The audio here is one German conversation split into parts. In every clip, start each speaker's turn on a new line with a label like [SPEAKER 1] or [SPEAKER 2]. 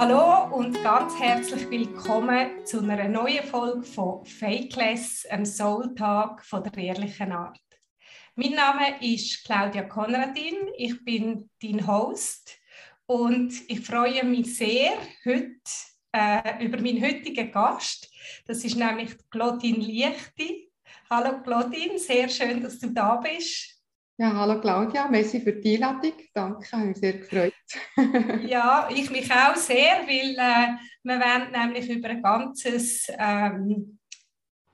[SPEAKER 1] Hallo und ganz herzlich willkommen zu einer neuen Folge von Fakeless, einem Soul-Tag von der ehrlichen Art. Mein Name ist Claudia Konradin, ich bin dein Host und ich freue mich sehr heute äh, über meinen heutigen Gast. Das ist nämlich Claudine Lichti. Hallo Claudine, sehr schön, dass du da bist.
[SPEAKER 2] Ja, hallo Claudia, merci für die Einladung. Danke, habe mich sehr gefreut.
[SPEAKER 1] ja, ich mich auch sehr, weil äh, wir wollen nämlich über ein ganzes, ähm,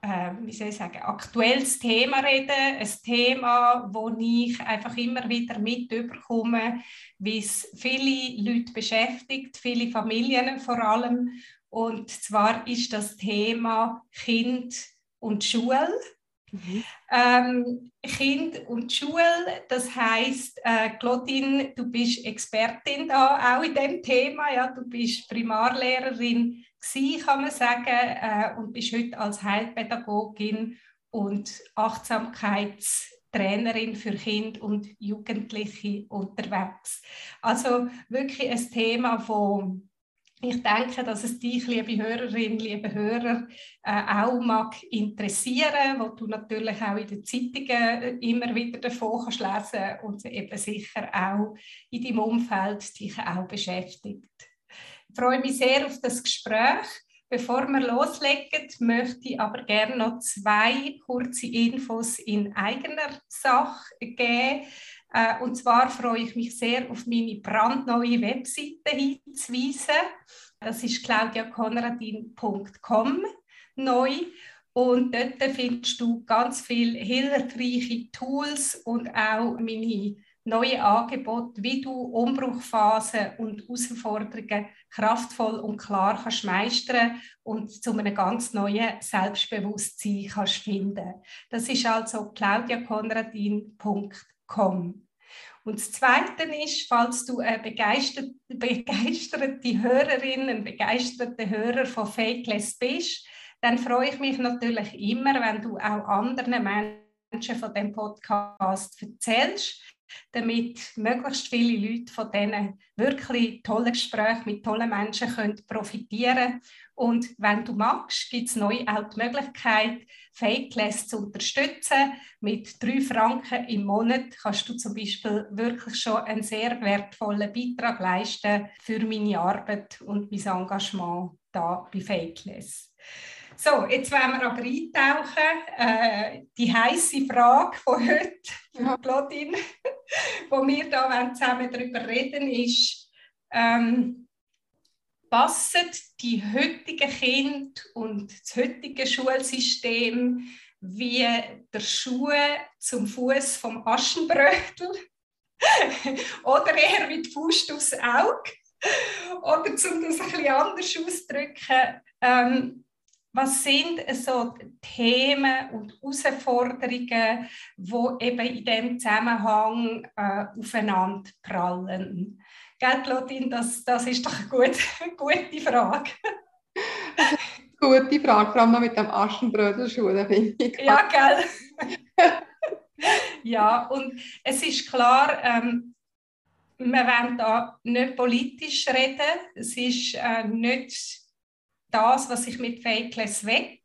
[SPEAKER 1] äh, wie soll ich sagen, aktuelles Thema reden. Ein Thema, wo ich einfach immer wieder mitbekomme, wie es viele Leute beschäftigt, viele Familien vor allem. Und zwar ist das Thema Kind und Schule. Mhm. Ähm, kind und Schule, das heißt, äh, Claudine, du bist Expertin da auch in dem Thema, ja, du bist Primarlehrerin gewesen, kann man sagen, äh, und bist heute als Heilpädagogin und Achtsamkeitstrainerin für Kinder und Jugendliche unterwegs. Also wirklich ein Thema, das ich denke, dass es dich, liebe Hörerinnen, liebe Hörer, äh, auch mag interessieren, wo du natürlich auch in den Zeitungen äh, immer wieder davon kannst lesen und eben sicher auch in deinem Umfeld dich auch beschäftigt. Ich freue mich sehr auf das Gespräch. Bevor wir loslegen, möchte ich aber gerne noch zwei kurze Infos in eigener Sache geben. Äh, und zwar freue ich mich sehr, auf meine brandneue Webseite hinzuweisen. Das ist claudiakonradin.com neu. Und dort findest du ganz viele hilfreiche Tools und auch meine neue Angebote, wie du Umbruchphasen und Herausforderungen kraftvoll und klar kannst meistern und zu einem ganz neuen Selbstbewusstsein kannst finden. Das ist also claudiakonradin.com. Und das Zweite ist, falls du eine begeisterte, begeisterte Hörerin, ein begeisterter Hörer von Fakeless bist, dann freue ich mich natürlich immer, wenn du auch anderen Menschen von dem Podcast erzählst damit möglichst viele Leute von diesen wirklich tollen Gesprächen mit tollen Menschen können profitieren Und wenn du magst, gibt es neu auch die Möglichkeit, Fakeless zu unterstützen. Mit drei Franken im Monat kannst du zum Beispiel wirklich schon einen sehr wertvollen Beitrag leisten für meine Arbeit und mein Engagement da bei Fakeless. So, jetzt wollen wir aber eintauchen. Äh, die heiße Frage von heute, ja. Claudine, wo wir da zusammen darüber reden, ist, ähm, passen die heutigen Kinder und das heutige Schulsystem wie der Schuh zum Fuß vom Aschenbrötel oder eher die Faust aufs Auge? Oder um das ein bisschen anders auszudrücken, ähm, was sind so Themen und Herausforderungen, die eben in diesem Zusammenhang äh, aufeinander prallen? Gell, Claudine, das, das ist doch eine gute, gute Frage.
[SPEAKER 2] gute Frage, vor allem mit dem Aschenbrödelschuh, finde ich.
[SPEAKER 1] Ja, gell? ja, und es ist klar, ähm, wir wollen da nicht politisch reden. Es ist äh, nicht das, was ich mit Fakeless will.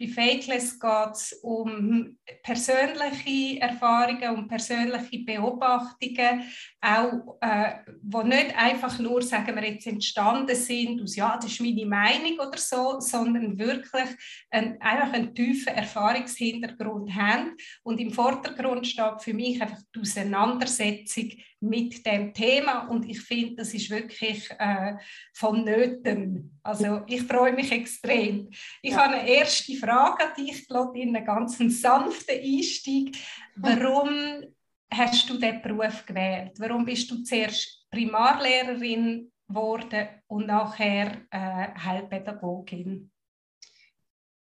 [SPEAKER 1] Bei Fakeless geht es um persönliche Erfahrungen, um persönliche Beobachtungen, auch äh, wo nicht einfach nur, sagen wir jetzt, entstanden sind aus, ja, das ist meine Meinung oder so, sondern wirklich ein, einfach einen tiefen Erfahrungshintergrund haben. Und im Vordergrund steht für mich einfach die Auseinandersetzung mit dem Thema und ich finde, das ist wirklich äh, vonnöten. Also ich freue mich extrem. Ich ja. habe eine erste Frage an dich, Claudine, einen ganz sanften Einstieg. Warum hast du diesen Beruf gewählt? Warum bist du zuerst Primarlehrerin geworden und nachher äh, Heilpädagogin?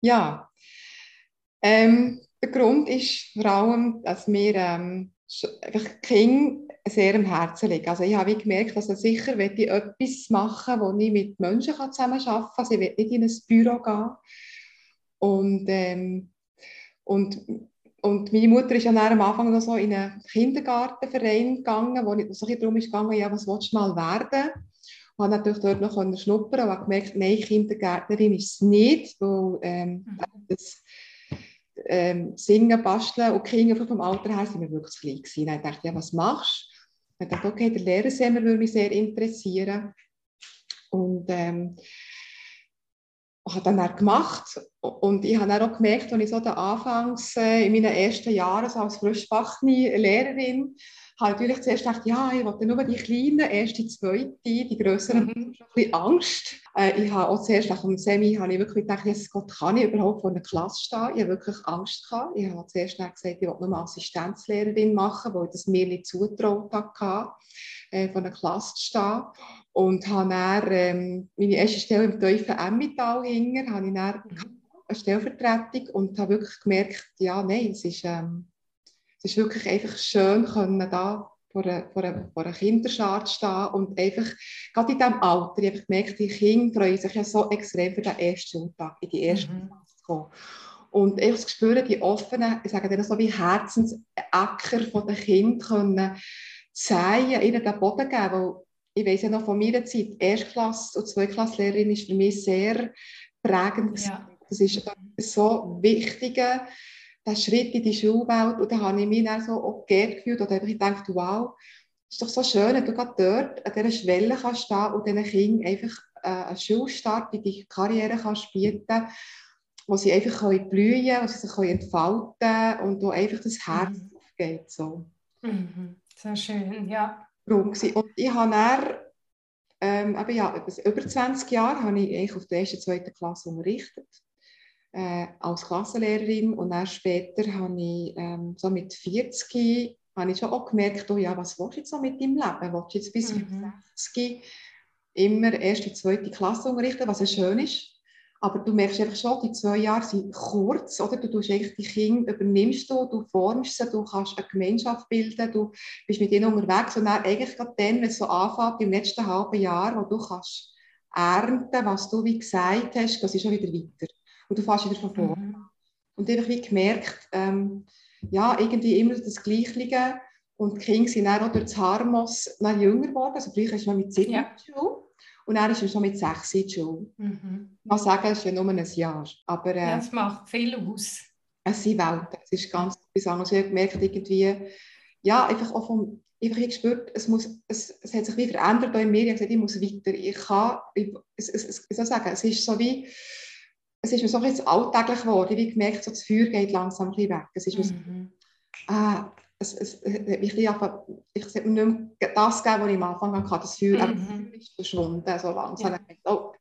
[SPEAKER 2] Ja, ähm, der Grund ist vor allem, dass wir ähm, einfach Kinder sehr am Herzen liegen. Also ich habe gemerkt, dass ich sicher will ich etwas machen wo ich mit Menschen zusammenarbeiten kann. Also ich will nicht in ein Büro gehen. Und, ähm, und, und meine Mutter ist ja am Anfang noch so in einen Kindergartenverein gegangen, wo es so darum ging, ja, was willst du mal werden? Ich habe natürlich dort noch schnuppern und gemerkt, nein, Kindergärtnerin ist es nicht, weil ähm, mhm. das ähm, Singen, Basteln und Kinder vom Alter her sind wir wirklich klein gewesen. Dann dachte ich, ja, was machst du? Ich dachte, okay, der Lehrersemmer würde mich sehr interessieren. Und ähm, habe dann auch gemacht und ich habe auch gemerkt, als ich so anfangs äh, in meinen ersten Jahren so als frischbackene Lehrerin habe natürlich zuerst gedacht, ja, ich wollte nur die Kleinen, erste, zweite, die Größeren, mhm. ein bisschen Angst. Äh, ich habe auch zuerst nach dem Semi habe ich wirklich gedacht, Jesus Gott, kann ich überhaupt vor einer Klasse stehen? Ich habe wirklich Angst gehabt. Ich habe zuerst gesagt, ich wollte nur Assistenzlehrerin machen, weil ich das mir nicht zutraut hatte, äh, vor einer Klasse zu stehen. Und habe dann ähm, meine erste Stelle im tiefen Emmental hinger, habe ich dann mhm. eine Stellvertretung und habe wirklich gemerkt, ja, nein, es ist, ähm, es ist wirklich einfach schön, können da vor einer, vor einer, vor einer Kinderschar zu stehen und einfach, gerade in diesem Alter, ich habe gemerkt, die Kinder freuen sich ja so extrem für den ersten Schultag, in die erste mhm. Klasse zu kommen. Und einfach zu spüren, die offenen, ich sage denen so wie Herzensäcker von den Kindern können säen, ihnen den Boden geben, weil ich weiß ja noch von meiner Zeit, Erstklasse- und Zweitklasslehrerin ist für mich sehr prägend. Ja. Das ist so wichtiger, der Schritt in die Schulwelt. Und da habe ich mich dann so auch geehrt gefühlt oder ich gedacht, wow, es ist doch so schön, wenn du gerade dort an dieser Schwelle kannst stehen und diesen Kindern einfach äh, einen Schulstart in die Karriere kannst bieten wo sie einfach können blühen können, wo sie sich entfalten können und wo einfach das Herz mhm. aufgeht. So.
[SPEAKER 1] Mhm. Sehr schön, ja.
[SPEAKER 2] Und ich habe dann, ähm, eben, ja, über 20 Jahre habe ich eigentlich auf der ersten, zweiten Klasse unterrichtet, äh, als Klassenlehrerin und dann später habe ich ähm, so mit 40 habe ich schon auch gemerkt, oh ja, was willst du jetzt so mit deinem Leben? Willst du jetzt bis mhm. 60 immer erste, zweite Klasse unterrichten, was ja schön ist? Aber du merkst einfach schon, die zwei Jahre sind kurz, oder? Du tust eigentlich die Kinder, übernimmst du, du formst sie, du kannst eine Gemeinschaft bilden, du bist mit ihnen unterwegs und dann eigentlich gerade dann, wenn es so anfängt, im letzten halben Jahr, wo du kannst ernten, was du wie gesagt hast, das ist schon wieder weiter. Und du fährst wieder von vorne. Mhm. Und ich habe wie gemerkt, ähm, ja, irgendwie immer das Gleiche. Und die Kinder sind dann auch durch das Harmos noch jünger geworden. Also früher ist man mit sieben ja. Schule. Und er ist schon mit sechs in der Schule. Mhm. Ich sagen, es ist ja nur ein Jahr. Aber,
[SPEAKER 1] äh, ja, es macht viel aus.
[SPEAKER 2] Es sind Welten. Es ist ganz etwas anderes. Ich habe gemerkt, irgendwie, ja, einfach auch vom, einfach ich gespürt, es, muss, es, es hat sich wie verändert in mir. Ich habe gesagt, ich muss weiter. Ich kann, ich, es, es, es, sagen, es ist so wie, es ist mir so bisschen alltäglich geworden. Ich habe gemerkt, so das Feuer geht langsam ein weg. Es ist mhm. so, ah, es, es, ich, einfach, ich sollte mir nicht mehr das geben, was ich am Anfang hatte. Das Feuer mhm. ist verschwunden, so langsam. Ja. Oh.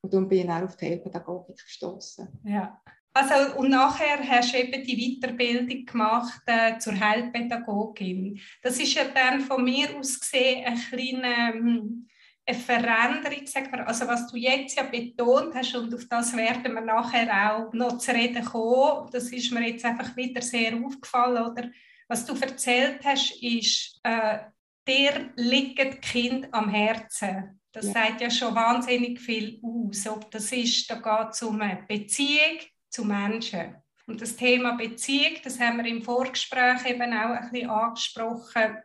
[SPEAKER 2] Und dann bin ich dann auf die Heilpädagogik gestoßen.
[SPEAKER 1] Ja. Also, und nachher hast du eben die Weiterbildung gemacht äh, zur Heilpädagogin. Das ist ja dann von mir aus gesehen ein kleiner, ähm, eine Veränderung, sag mal, also was du jetzt ja betont hast und auf das werden wir nachher auch noch zu reden kommen, das ist mir jetzt einfach wieder sehr aufgefallen, oder? Was du erzählt hast, ist, äh, dir liegt Kind am Herzen. Das ja. sagt ja schon wahnsinnig viel aus. Ob das ist, da geht es um eine Beziehung zu Menschen. Und das Thema Beziehung, das haben wir im Vorgespräch eben auch ein bisschen angesprochen,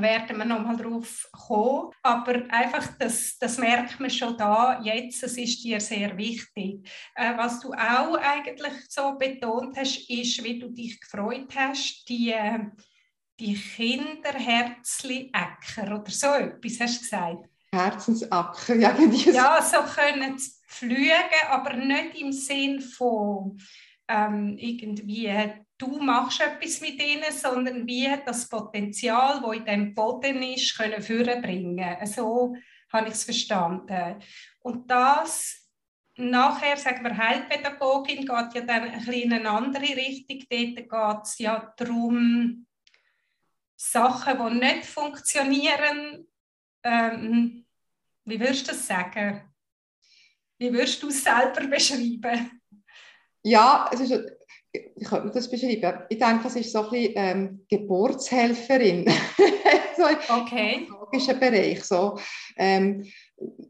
[SPEAKER 1] werden wir nochmal drauf kommen. Aber einfach, das, das merkt man schon da, jetzt, das ist dir sehr wichtig. Äh, was du auch eigentlich so betont hast, ist, wie du dich gefreut hast, die, die Kinderherzli-Äcker oder so etwas, hast du gesagt?
[SPEAKER 2] Herzensacker,
[SPEAKER 1] ja. Ja, so können sie fliegen, aber nicht im Sinn von ähm, irgendwie du machst etwas mit ihnen, sondern wie das Potenzial, das in dem Boden ist, können vorbringen. So habe ich es verstanden. Und das nachher, sagen wir, Heilpädagogin geht ja dann ein bisschen in eine andere Richtung. Dort geht es ja darum, Sachen, die nicht funktionieren, ähm, wie würdest du das sagen? Wie würdest du es selber beschreiben?
[SPEAKER 2] Ja, es ist ich könnte das beschreiben. Ich denke, das ist so ein bisschen ähm, Geburtshelferin.
[SPEAKER 1] so okay.
[SPEAKER 2] Im logischen Bereich. So, ähm,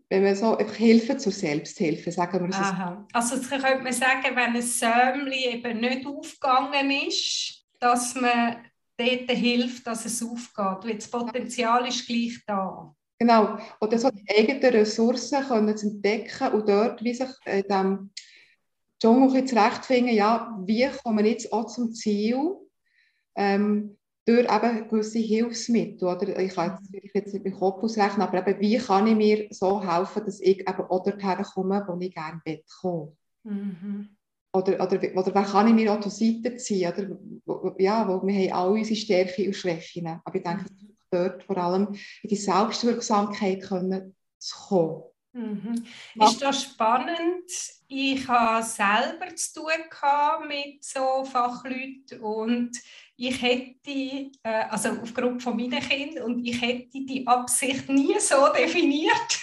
[SPEAKER 2] wenn man so Hilfe zur Selbsthilfe, sagen wir es.
[SPEAKER 1] Aha. Also das könnte man sagen, wenn ein Säumli eben nicht aufgegangen ist, dass man dort hilft, dass es aufgeht. Weil das Potenzial ist gleich da.
[SPEAKER 2] Genau. Oder so die eigenen Ressourcen können zu entdecken und dort wie sich in diesem Dschungel zurechtfinden, ja, wie kommen wir jetzt auch zum Ziel ähm, durch eben gewisse Hilfsmittel. Oder? Ich kann jetzt, jetzt nicht mit Kopf ausrechnen, aber eben, wie kann ich mir so helfen, dass ich eben auch dorthin komme, wo ich gerne komme. Mhm. Oder, oder, oder wer kann ich mir auch zur Seite ziehen? Oder, ja, wo wir haben alle unsere Stärken und Schwächen. Aber ich denke, dort vor allem in die Selbstwirksamkeit können zu kommen.
[SPEAKER 1] Mhm. Ist das spannend? Ich habe selber zu tun mit so Fachleuten und ich hätte, äh, also aufgrund von meinen Kindern, und ich hätte die Absicht nie so definiert.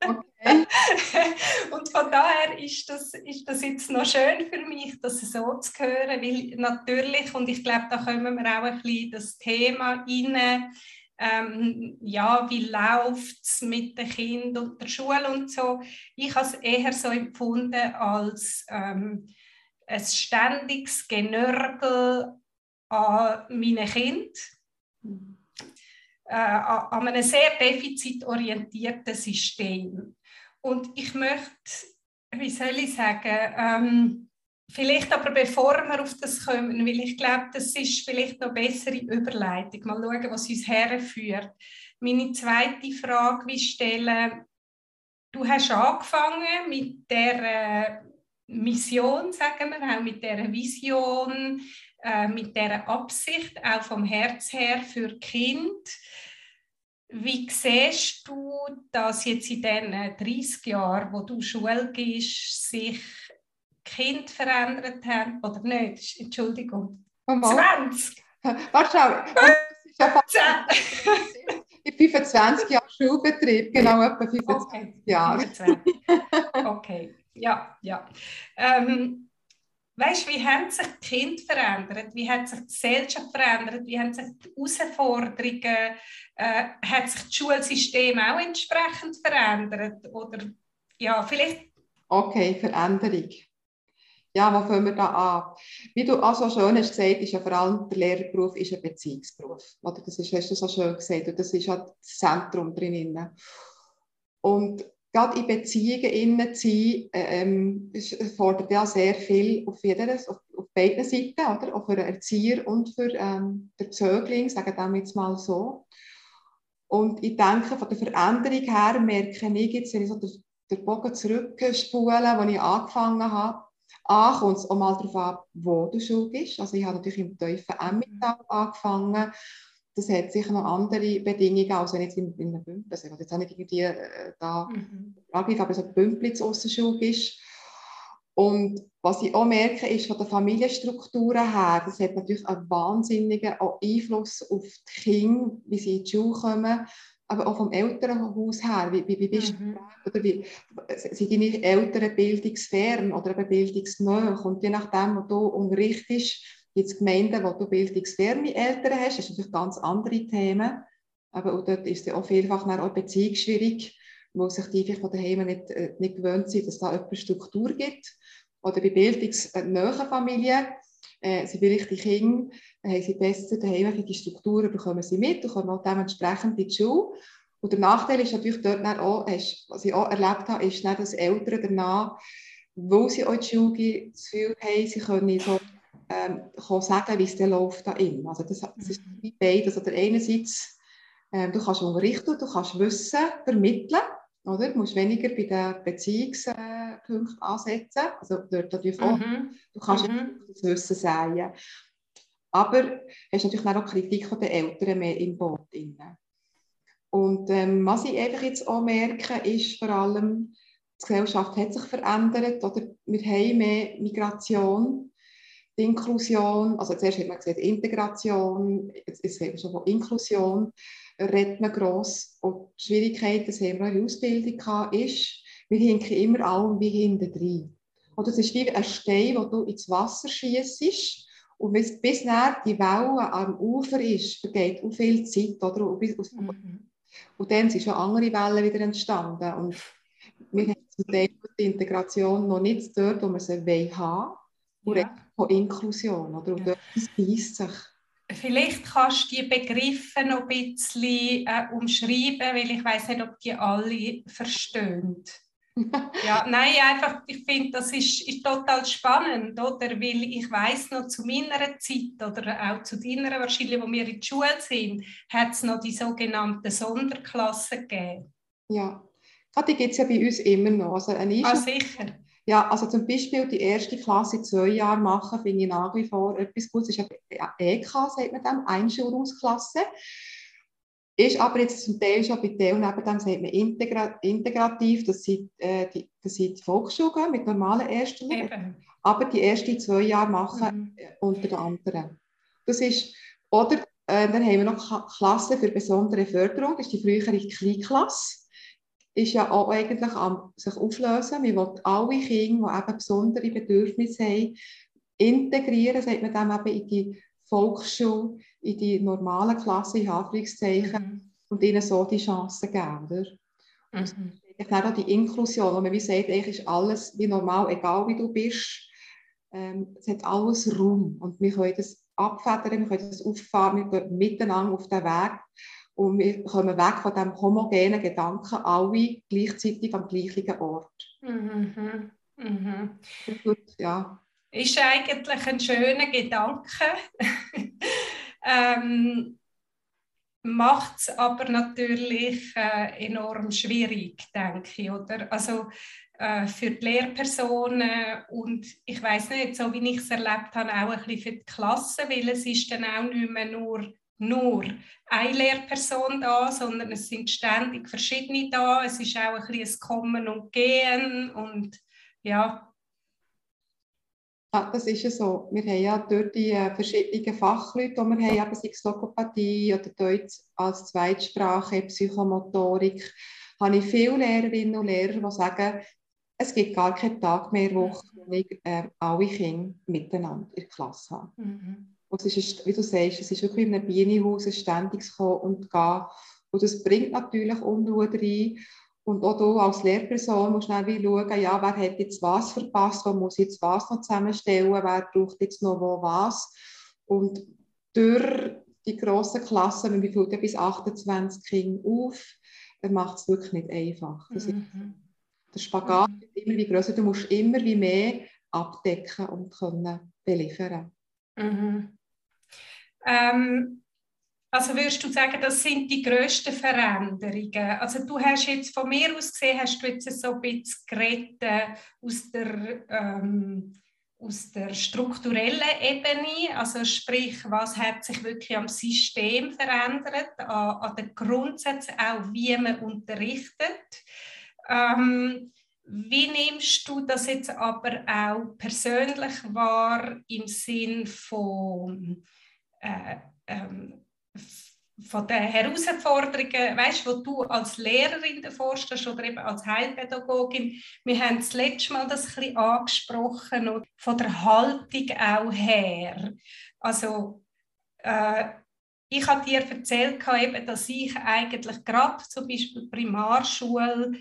[SPEAKER 1] Okay. und von daher ist das, ist das jetzt noch schön für mich, das so zu hören, weil natürlich, und ich glaube, da kommen wir auch ein bisschen das Thema rein, ähm, ja, wie läuft es mit den Kindern und der Schule und so. Ich habe es eher so empfunden als ähm, ein ständiges Genörgel an meinen Kindern, äh, an einem sehr defizitorientierten System. Und ich möchte, wie soll ich sagen, ähm, Vielleicht aber bevor wir auf das kommen, weil ich glaube, das ist vielleicht noch eine bessere Überleitung. Mal schauen, was uns herführt. Meine zweite Frage wie stellen. Du hast angefangen mit der Mission, sagen wir, auch mit der Vision, äh, mit der Absicht, auch vom Herz her für Kind. Wie siehst du, dass jetzt in den 30 Jahren, wo du Schule gehst, sich Kind verändert haben, oder nicht, Entschuldigung, oh, 20.
[SPEAKER 2] Warte, schau, ich bin 25 Jahre Schulbetrieb, genau etwa 25 okay. Jahre.
[SPEAKER 1] okay, ja, ja. Ähm, weißt, wie haben sich die Kinder verändert? Wie hat sich die Gesellschaft verändert? Wie haben sich die Herausforderungen, äh, hat sich das Schulsystem auch entsprechend verändert? Oder ja, vielleicht.
[SPEAKER 2] Okay, Veränderung ja, wo fangen wir da an? Wie du auch so schön hast gesagt, ist ja vor allem der Lehrerberuf ist ein Beziehungsberuf. Oder das ist, hast du so schön gesagt, und das ist halt das Zentrum drin. Und gerade in Beziehungen innen zu sein, ähm, fordert ja sehr viel auf, jeder, auf, auf beiden Seiten, oder? auch für den Erzieher und für ähm, den Zögling, sagen wir jetzt mal so. Und ich denke, von der Veränderung her merke ich jetzt, wenn ich so den, den Bogen zurückspule, wo ich angefangen habe, A, kommt es auch mal darauf an, wo du Schule bist. Also ich habe natürlich im tiefen Emmental angefangen. Das hat sicher noch andere Bedingungen, als wenn jetzt in, in einem Bündel, also jetzt auch nicht irgendwie äh, da mhm. aber so ein Bündel Aussenschule bist. Und was ich auch merke, ist von der Familienstrukturen her, das hat natürlich einen wahnsinnigen Einfluss auf die Kinder, wie sie in die Schule kommen aber auch vom Elternhaus her, wie, wie, wie bist mhm. du oder wie, sind deine Eltern bildungsfern oder eben bildungsnah und je nachdem, wo du unterrichtest, gibt es Gemeinden, wo du bildungsferne Eltern hast, das sind natürlich ganz andere Themen, aber auch dort ist es auch vielfach auch beziehungsschwierig, wo sich die von daheim nicht, äh, nicht gewöhnt sind, dass da eine Struktur gibt. Oder bei bildungsnahen Familien äh, sind vielleicht die Kinder haben sie besser daheim die Strukturen bekommen sie mit und kommen auch dementsprechend in die Schule. Und der Nachteil ist natürlich dort auch, was ich auch erlebt habe, ist dass Eltern danach, weil sie auch in die Schule gehen, das Gefühl haben, sie können so ähm, sagen, wie es dann läuft da. Also das, das ist wie beides. Also einerseits, ähm, du kannst unterrichten, du kannst Wissen vermitteln, oder? Du musst weniger bei den Beziehungspunkten ansetzen. Also dort natürlich auch. Mhm. Du kannst mhm. das Wissen sagen. Aber hast natürlich auch Kritik der Eltern mehr im Boot. Drin. Und ähm, was ich einfach jetzt auch merke, ist vor allem, die Gesellschaft hat sich verändert. Oder wir haben mehr Migration, die Inklusion. Also zuerst hat man gesagt Integration, jetzt, haben wir schon von Inklusion, redet man gross. Und die Schwierigkeit, das haben wir in der Ausbildung gehabt, ist, wir hinken immer alle wie hinten drin. Oder es ist wie ein Stein, wo du ins Wasser schießt und bis, bis nach die Welle am Ufer ist, vergeht auch viel Zeit. Oder? Und, bis, mhm. und dann sind schon andere Wellen wieder entstanden. Und wir haben zum Teil die Integration noch nicht dort, wo wir sie haben wollen. Und ja. von Inklusion. Oder? Und ja. dort beißt sich.
[SPEAKER 1] Vielleicht kannst du die Begriffe noch ein bisschen äh, umschreiben, weil ich weiß nicht, ob die alle verstehen. Ja, nein, einfach, ich finde, das ist, ist total spannend, oder? Weil ich weiß noch zu meiner Zeit oder auch zu deiner wahrscheinlich, wo wir in der Schule sind, hat es noch die sogenannten Sonderklassen gegeben.
[SPEAKER 2] Ja, ah, die gibt es ja bei uns immer noch.
[SPEAKER 1] Also eine ah, sicher.
[SPEAKER 2] Ja, also zum Beispiel die erste Klasse in zwei Jahren machen, finde ich nach wie vor etwas Gutes. Das ist eine EK, sagt man dem, Einschulungsklasse. Ist aber jetzt zum Teil schon bei Teil neben dem sagt man integra integrativ, das sind, äh, die, das sind die Volksschulen mit normalen Ersten. Aber die ersten zwei Jahre machen mhm. unter anderem. Das ist, oder äh, dann haben wir noch Klassen für besondere Förderung, das ist die frühere Kleinklasse ist ja auch eigentlich am sich auflösen. Wir wollen alle Kinder, die eben besondere Bedürfnisse haben, integrieren, sagt man dann eben in die Volksschule, in die normalen Klasse, in Anführungszeichen, mhm. und ihnen so die Chancen geben. Oder? Mhm. Ich auch die Inklusion, wo man wie sagt, eigentlich ist alles wie normal, egal wie du bist. Ähm, es hat alles Raum und wir können das abfedern, wir können das auffahren, wir gehen miteinander auf den Weg und wir kommen weg von dem homogenen Gedanken, alle gleichzeitig am gleichen Ort. Mhm. Mhm.
[SPEAKER 1] Gut, ja. Ist eigentlich ein schöner Gedanke. Ähm, Macht es aber natürlich äh, enorm schwierig, denke ich. Oder? Also, äh, für die Lehrpersonen und ich weiß nicht, so wie ich es erlebt habe, auch ein bisschen für die Klasse, weil es ist dann auch nicht mehr nur nur eine Lehrperson da, sondern es sind ständig verschiedene da. Es ist auch ein bisschen ein Kommen und Gehen und ja.
[SPEAKER 2] Ja, das ist ja so. Wir haben ja dort die äh, verschiedenen Fachleute, die wir haben, eben sei es Logopädie oder Deutsch als Zweitsprache, Psychomotorik, habe ich viele Lehrerinnen und Lehrer, die sagen, es gibt gar keinen Tag mehr, wo ich äh, alle Kinder miteinander in der Klasse habe. Mhm. Und es ist, wie du sagst, es ist wirklich in einem Bienenhaus ein ständiges Kommen und Gehen. Und das bringt natürlich Unruhe rein. Und auch du als Lehrperson musst schnell schauen, ja, wer hat jetzt was verpasst, wo muss jetzt was noch zusammenstellen, wer braucht jetzt noch wo was. Und durch die grossen Klassen, wenn wir füllt bis 28 Kinder auf, dann macht es wirklich nicht einfach. Das mhm. ist, der Spagat mhm. ist immer wie größer, du musst immer wie mehr abdecken und können beliefern.
[SPEAKER 1] Mhm. Ähm, also würdest du sagen, das sind die grössten Veränderungen? Also du hast jetzt von mir aus gesehen, hast du jetzt so ein bisschen geredet aus der, ähm, aus der strukturellen Ebene, also sprich, was hat sich wirklich am System verändert, an, an den Grundsätzen auch, wie man unterrichtet. Ähm, wie nimmst du das jetzt aber auch persönlich wahr im Sinn von äh, ähm, von den Herausforderungen, weißt, wo du als Lehrerin vorstehst oder eben als Heilpädagogin, wir haben das letzte Mal das ein bisschen angesprochen und von der Haltung auch her. Also äh, ich habe dir erzählt, dass ich eigentlich gerade zum Beispiel Primarschule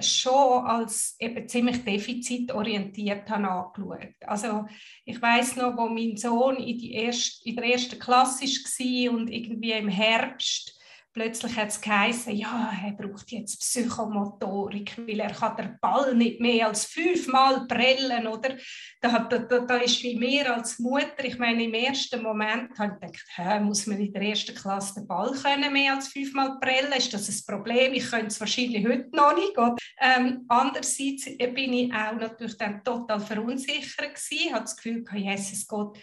[SPEAKER 1] schon als eben ziemlich defizitorientiert habe angeschaut. Also ich weiß noch, wo mein Sohn in, die erste, in der ersten Klasse war und irgendwie im Herbst plötzlich hat es geheißen, ja, er braucht jetzt Psychomotorik, weil er kann den Ball nicht mehr als fünfmal prellen, oder? Da, da, da, ist wie mir als Mutter, ich meine, im ersten Moment habe ich gedacht, hä, muss man in der ersten Klasse den Ball können mehr als fünfmal prellen? Ist das ein Problem? Ich könnte es wahrscheinlich heute noch nicht. Ähm, andererseits bin ich auch natürlich dann total verunsichert gewesen, habe das Gefühl, Jesus Gott,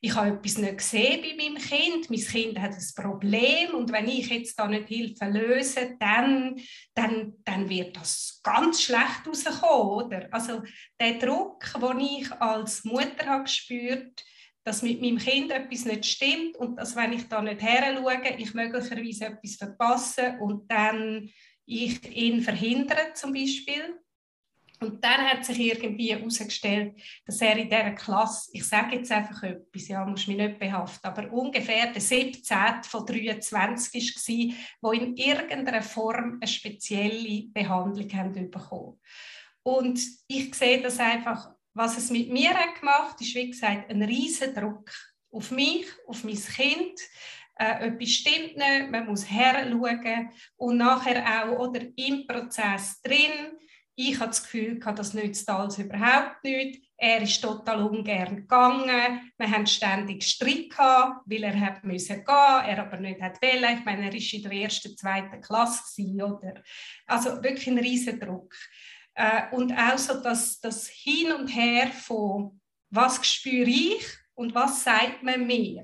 [SPEAKER 1] ich habe etwas nicht gesehen bei meinem Kind, mein Kind hat ein Problem. Und wenn ich jetzt da nicht Hilfe löse, dann, dann, dann wird das ganz schlecht rauskommen, oder? Also der Druck, den ich als Mutter habe gespürt, dass mit meinem Kind etwas nicht stimmt und dass, wenn ich da nicht her schaue, ich möglicherweise etwas verpasse und dann ich ihn verhindere zum Beispiel, und dann hat sich irgendwie herausgestellt, dass er in dieser Klasse, ich sage jetzt einfach etwas, ja, muss mich nicht behaften, aber ungefähr der 17. von 23 war, die in irgendeiner Form eine spezielle Behandlung haben bekommen. Und ich sehe das einfach, was es mit mir hat gemacht, ist wie gesagt ein riesen Druck auf mich, auf mein Kind. Äh, etwas stimmt nicht, man muss heranschauen und nachher auch oder im Prozess drin. Ich habe das Gefühl, das nützt alles überhaupt nicht. Er ist total ungern gegangen. Wir haben ständig Streit gehabt, weil er hat müssen gehen, er aber nicht hat wollen. Ich meine, er ist in der ersten, zweiten Klasse gewesen, oder? Also wirklich ein riesen Druck. Äh, und auch so das, das Hin und Her von was spüre ich und was sagt man mir.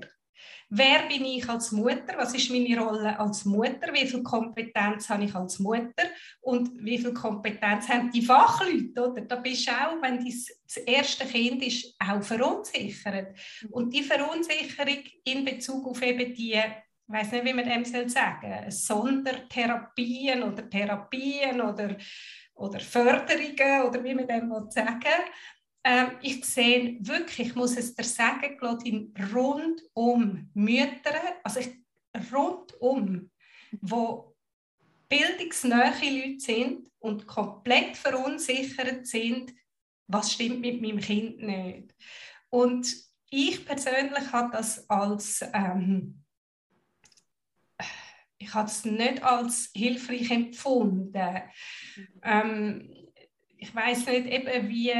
[SPEAKER 1] Wer bin ich als Mutter? Was ist meine Rolle als Mutter? Wie viel Kompetenz habe ich als Mutter? Und wie viel Kompetenz haben die Fachleute? Oder? Da bist du auch, wenn das erste Kind ist, auch verunsichert. Und die Verunsicherung in Bezug auf eben die ich weiß nicht, wie man dem soll sagen Sondertherapien oder Therapien oder, oder Förderungen oder wie man dem sagen ähm, ich sehe wirklich, ich muss es dir sagen, Claudine, rund um Mütter, also ich, rundum, wo bildungsnähe Leute sind und komplett verunsichert sind, was stimmt mit meinem Kind nicht. Und ich persönlich habe das als ähm, ich habe es nicht als hilfreich empfunden. Mhm. Ähm, ich weiß nicht eben, wie,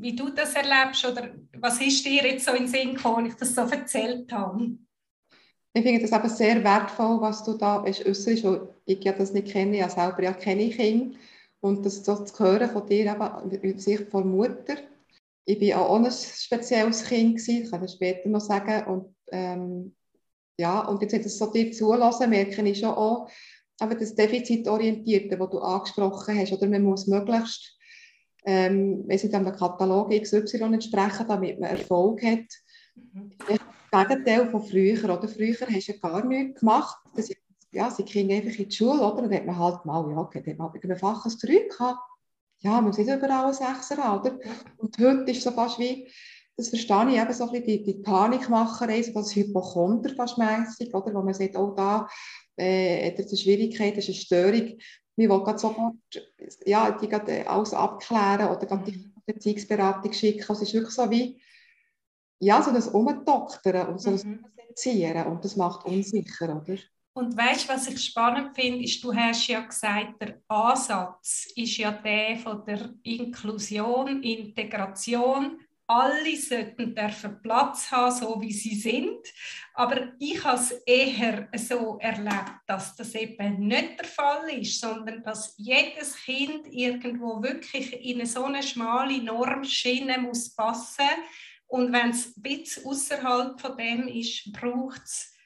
[SPEAKER 1] wie du das erlebst oder was ist dir jetzt so in den Sinn gekommen, ich das so erzählt habe?
[SPEAKER 2] Ich finde das aber sehr wertvoll, was du da äußerst. Ich ja das nicht kenne, ja selber ja kenne Kinder. Und das so zu hören von dir, eben, aus Sicht von Mutter. Ich war auch ein spezielles Kind, gewesen, ich kann das später noch sagen. Und, ähm, ja, und jetzt, wenn ich so dir zulassen, merke ich schon auch, aber das Defizitorientierte, das du angesprochen hast, oder man muss möglichst ähm, wenn sie einem Katalog XY entsprechen, damit man Erfolg hat. Mhm. Das Gegenteil von früher. Oder? Früher hast du gar nichts gemacht. Das, ja, sie gehen einfach in die Schule, oder? dann hat man halt mal, ja, okay, dann hat man einem Fach ein 3 gehabt. Ja, man sieht überall ein Sechser, oder? Und heute ist so fast wie, das verstehe ich eben so ein bisschen, die, die Panikmacherei, so das Hypochonder fast mäßig, oder? Wo man sagt, oh, da äh, hat er eine Schwierigkeit, das ist eine Störung wir wollen sofort ja, die äh, alles abklären oder die mhm. Erziehungsberatung schicken. Es ist wirklich so wie ja, so das Umdoktern und so das mhm. Und das macht unsicher, oder?
[SPEAKER 1] Und weißt du, was ich spannend finde, ist, du hast ja gesagt, der Ansatz ist ja der von der Inklusion, Integration alle sollten dürfen Platz haben, so wie sie sind. Aber ich habe es eher so erlebt, dass das eben nicht der Fall ist, sondern dass jedes Kind irgendwo wirklich in eine so eine schmale Normschiene muss passen. Und wenn es ein bisschen außerhalb von dem ist, braucht es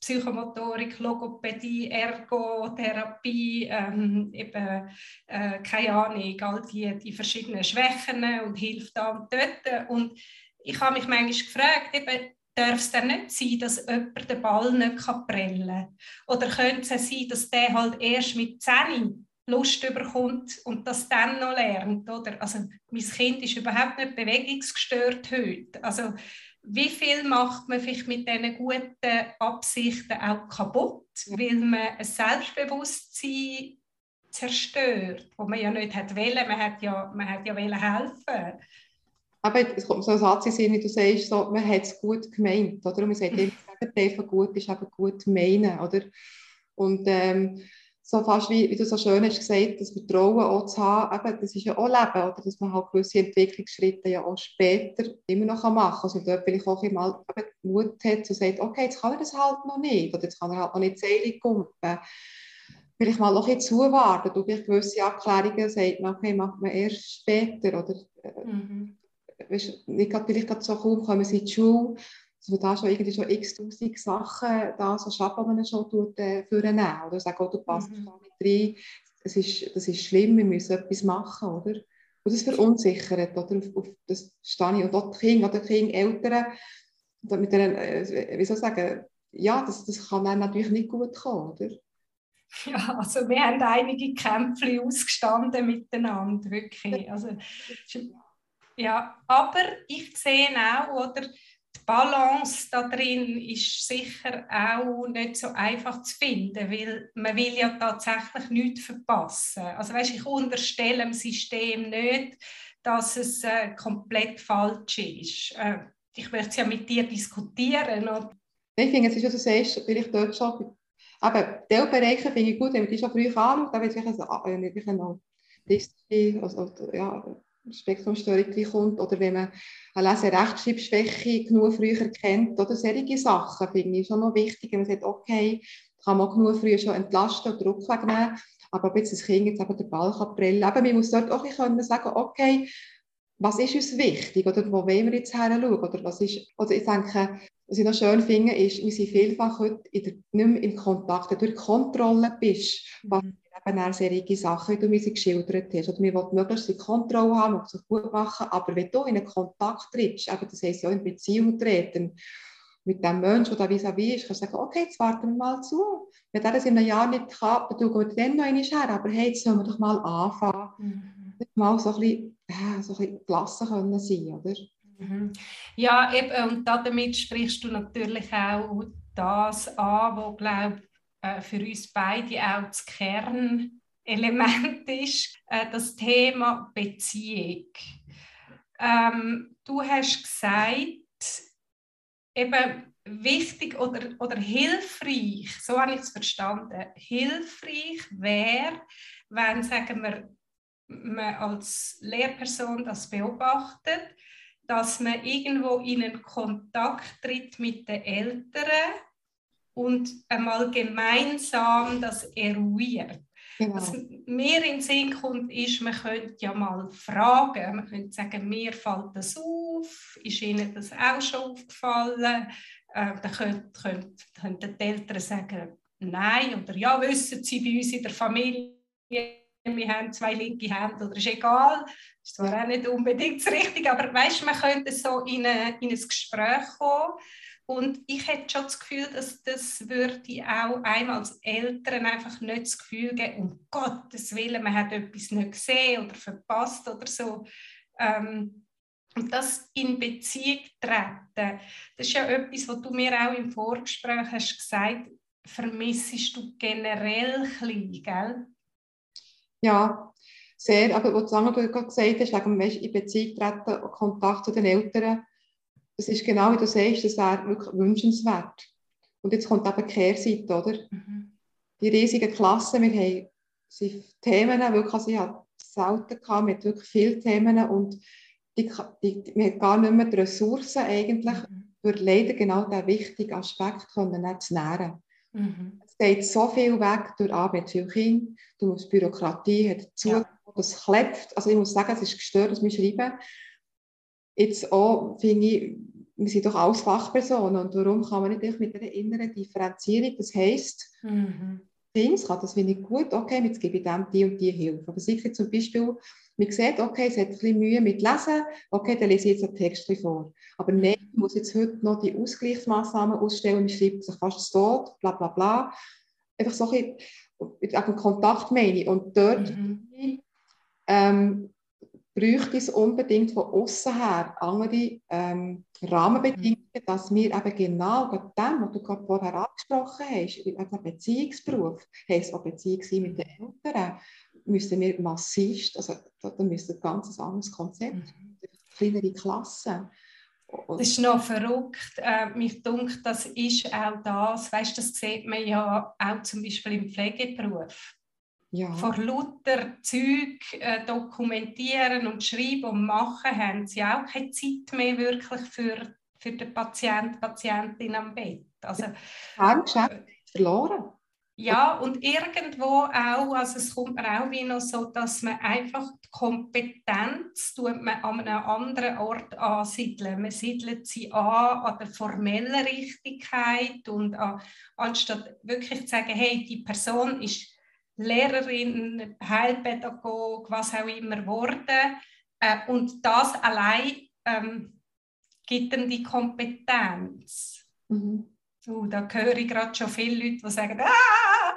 [SPEAKER 1] Psychomotorik, Logopädie, Ergotherapie, ähm, eben, äh, keine Ahnung, all die, die verschiedenen Schwächen und hilft da und dort. Und ich habe mich manchmal gefragt, eben, darf es denn nicht sein, dass jemand den Ball nicht prellen kann? Oder könnte es sein, dass der halt erst mit 10 Lust überkommt und das dann noch lernt? Oder? Also, mein Kind ist überhaupt nicht bewegungsgestört heute. Also, wie viel macht man vielleicht mit diesen guten Absichten auch kaputt, weil man ein Selbstbewusstsein zerstört, wo man ja nicht hat wollen, man hat ja, man hat ja helfen
[SPEAKER 2] aber es kommt so ein Satz in Sinn, wie du sagst, so, man hat es gut gemeint, oder? Und man sagt immer, das Gegenteil von gut ist eben gut meinen, oder? Und ähm, so fast wie, wie du so schön hast gesagt, das Vertrauen auch zu haben, eben, das ist ja auch Leben, oder? dass man halt gewisse Entwicklungsschritte ja auch später immer noch machen kann. Also dort vielleicht auch mal Mut hat und sagt, okay, jetzt kann er das halt noch nicht, oder jetzt kann er halt noch nicht Seile kumpen. Vielleicht mal noch ein bisschen zuwarten, vielleicht gewisse Abklärungen sagt man, okay, macht man erst später, oder äh, mhm. weißt, nicht grad, vielleicht gerade so kaum kommen sie in die Schule, man da schon irgendwie schon x-tausend Sachen da so man schon tut, äh, für nehmen. Oder sagen, oh, du passt mhm. da nicht rein, das ist, das ist schlimm, wir müssen etwas machen, oder? Und das verunsichert, oder? Auf, auf das stehe ich. Und auch die Kinder, oder Kinder, Eltern, mit denen, äh, wie soll ich sagen, ja, das, das kann dann natürlich nicht gut kommen, oder?
[SPEAKER 1] Ja, also wir haben einige Kämpfe ausgestanden miteinander, wirklich. Also, ja, aber ich sehe auch, oder, Balance da drin ist sicher auch nicht so einfach zu finden, weil man will ja tatsächlich nichts verpassen. Also weißt, ich unterstelle dem System nicht, dass es äh, komplett falsch ist. Äh, ich möchte es ja mit dir diskutieren. Oder?
[SPEAKER 2] Ich finde, es ist, was du sagst, vielleicht dort schon, aber Teilbereiche finde ich gut, wenn man die schon früh anschaut, dann wird es wirklich noch Disziplin, also, ja, Spektrumstörung kommt oder wenn man eine Leserechtschreibschwäche genug früher kennt oder solche Sachen, finde ich schon noch wichtig, wenn man sagt, okay, kann man genug früher schon entlasten oder Druck wegnehmen, aber ob jetzt das Kind jetzt eben den Ball kann prellen kann, man muss dort auch können sagen, okay, was ist uns wichtig oder wo wollen wir jetzt her schauen oder was ist, also ich denke, was ich noch schön finde, ist, wir sind vielfach heute in der, nicht mehr im Kontakt, wenn du in Kontrolle bist, was mhm eben auch solche Sachen, wie du mir sie geschildert hast. Oder wir wollen möglichst die Kontrolle haben, und sich gut machen, aber wenn du in einen Kontakt trittst, eben, das heisst ja in Beziehung treten, mit dem Menschen, der da vis-à-vis ist, kannst du sagen, okay, jetzt warten wir mal zu. Wenn der das in einem Jahr nicht kann, dann schauen wir dann noch einmal her. Aber hey, jetzt sollen wir doch mal anfangen. Mhm. Mal so ein bisschen, äh, so ein bisschen gelassen können sein, oder?
[SPEAKER 1] Mhm. Ja, eben, und damit sprichst du natürlich auch das an, was, glaube äh, für uns beide auch das Kernelement ist, äh, das Thema Beziehung. Ähm, du hast gesagt, eben wichtig oder, oder hilfreich, so habe ich es verstanden, hilfreich wäre, wenn, sagen wir, man als Lehrperson das beobachtet, dass man irgendwo in einen Kontakt tritt mit den Eltern und einmal gemeinsam das eruiert. Genau. Was mir in den Sinn kommt, ist, man könnte ja mal fragen, man könnte sagen, mir fällt das auf, ist Ihnen das auch schon aufgefallen? Äh, dann könnten, könnten, könnten die Eltern sagen, nein, oder ja, wissen Sie, bei uns in der Familie, wir haben zwei linke Hände, oder ist egal, ist zwar auch nicht unbedingt das Richtige, aber weißt, man könnte so in, eine, in ein Gespräch kommen und ich hätte schon das Gefühl, dass das würde auch einem als Eltern einfach nicht das Gefühl geben, um Gottes Willen, man hat etwas nicht gesehen oder verpasst oder so. Ähm, und das in Beziehung treten, das ist ja etwas, was du mir auch im Vorgespräch hast gesagt, vermissest du generell klein, gell?
[SPEAKER 2] Ja, sehr. Aber was du gerade gesagt hast, wegen in Beziehung treten, Kontakt zu den Eltern, das ist genau wie du sagst, das wäre wirklich wünschenswert. Und jetzt kommt eben die Kehrseite, oder? Mhm. Die riesigen Klassen, wir haben Themen, wirklich, also ich habe selten gehabt, wir wirklich viele Themen und die, die, wir haben gar nicht mehr die Ressourcen eigentlich, mhm. für leider genau diesen wichtigen Aspekt können zu nähren. Mhm. Es geht so viel weg durch Arbeit, viel Kinder, du musst Bürokratie, hat dazu, ja. das klebt, also ich muss sagen, es ist gestört, dass wir schreiben, jetzt auch, finde ich, wir sind doch alles Fachpersonen und warum kann man nicht mit einer inneren Differenzierung, das heisst, mhm. Dings kann das finde ich gut, okay, jetzt gebe ich dem die und die Hilfe. Aber sicher zum Beispiel, man sieht, okay, es hat ein bisschen Mühe mit Lesen, okay, dann lese ich jetzt einen Text vor. Aber nein, ich muss jetzt heute noch die Ausgleichsmaßnahmen ausstellen, man schreibt sich fast tot, bla bla bla. Einfach so ein bisschen, Kontakt meine ich. Und dort mhm. ähm, bräuchte es unbedingt von außen her andere ähm, Rahmenbedingungen, dass wir eben genau dem, was du gerade vorher angesprochen hast, eben Beziehungsberuf, heisst auch Beziehung mit den Eltern, müssen wir massiv, also da müssen ein ganz anderes Konzept, mhm. kleinere Klassen.
[SPEAKER 1] Das ist noch verrückt. Äh, mich dunkt, das ist auch das, weißt, das sieht man ja auch zum Beispiel im Pflegeberuf ja. vor lauter Zeug äh, dokumentieren und schreiben und machen, haben sie auch keine Zeit mehr wirklich für, für den Patient, Patientin am Bett. Also,
[SPEAKER 2] Geschäft verloren.
[SPEAKER 1] Ja, und irgendwo auch, also es kommt mir auch wie noch so, dass man einfach die Kompetenz tut man an einem anderen Ort ansiedeln. Man siedelt sie an an der formellen Richtigkeit und an, anstatt wirklich zu sagen, hey, die Person ist Lehrerin, Heilpädagog, was auch immer geworden. Äh, und das allein ähm, gibt dann die Kompetenz. Mhm. So, da höre ich gerade schon viele Leute, die sagen, ah!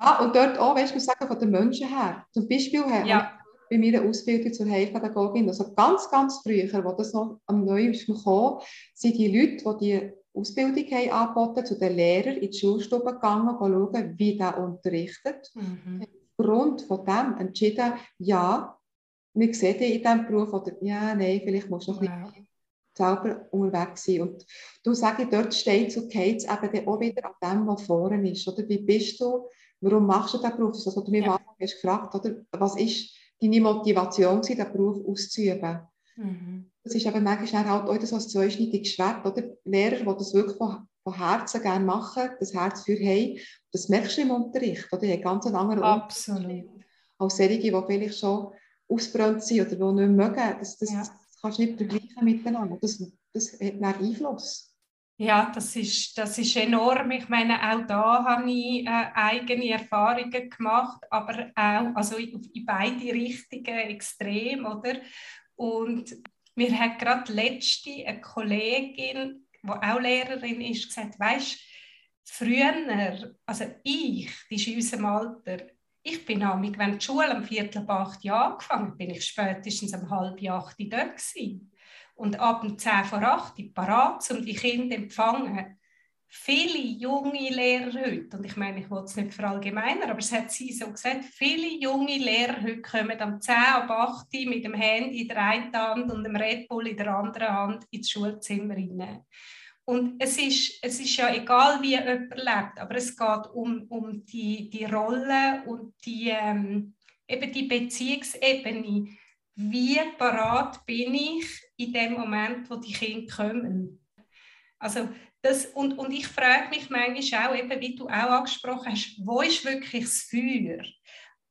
[SPEAKER 2] ja, und dort auch, weißt du, sagen von den Menschen her. Zum Beispiel her, ja. bei meiner Ausbildung zur Heilpädagogin, also ganz, ganz früher, wo das noch am Neuen kam, sind die Leute, die die Ausbildung haben angeboten, zu den Lehrern in die Schulstube gegangen, schauen, wie der unterrichtet. Mhm. Aufgrund von dem entschieden, ja, wir sehen dich in diesem Beruf oder ja, nein, vielleicht musst du noch wow. ein bisschen selber unterwegs sein. Und du sagst, dort steht und geht es eben auch wieder an dem, was vorne ist. Oder wie bist du, warum machst du diesen Beruf? Das was du mir ja. hast gefragt, oder? was ist deine Motivation, diesen Beruf auszuüben? Mhm. Das ist eben manchmal halt auch so ein zweischneidiges Schwert. Oder? Lehrer, die das wirklich von, von Herzen gerne machen, das Herz für haben, das merkst du im Unterricht. Oder? Die haben ganz einen anderen
[SPEAKER 1] Absolut. Unterricht
[SPEAKER 2] als solche, die vielleicht schon ausbrennt sind oder die nicht mögen. Das, das, ja. das kannst du nicht vergleichen miteinander. Das, das hat einen Einfluss.
[SPEAKER 1] Ja, das ist, das ist enorm. Ich meine, auch da habe ich äh, eigene Erfahrungen gemacht, aber auch also in, in beide Richtungen extrem, oder? Und mir hat gerade letzte eine Kollegin, die auch Lehrerin ist, gesagt, weißt früher, also ich, die ist in unserem Alter, ich bin nämlich, wenn die Schule am Viertel ab acht Jahr angefangen bin ich spätestens um halb acht dort gewesen. Und ab um zehn vor acht parat, um die Kinder zu empfangen. Viele junge Lehrer heute, und ich meine, ich will es nicht verallgemeinern, aber es hat sie so gesagt, viele junge Lehrer heute kommen am 10 ab 8 mit dem Handy in der einen Hand und dem Red Bull in der anderen Hand ins Schulzimmer rein. Und es ist, es ist ja egal, wie jemand lebt, aber es geht um, um die, die Rolle und die, ähm, eben die Beziehungsebene. Wie parat bin ich in dem Moment, wo die Kinder kommen? Also das, und, und ich frage mich manchmal auch, eben, wie du auch angesprochen hast, wo ist wirklich das Feuer?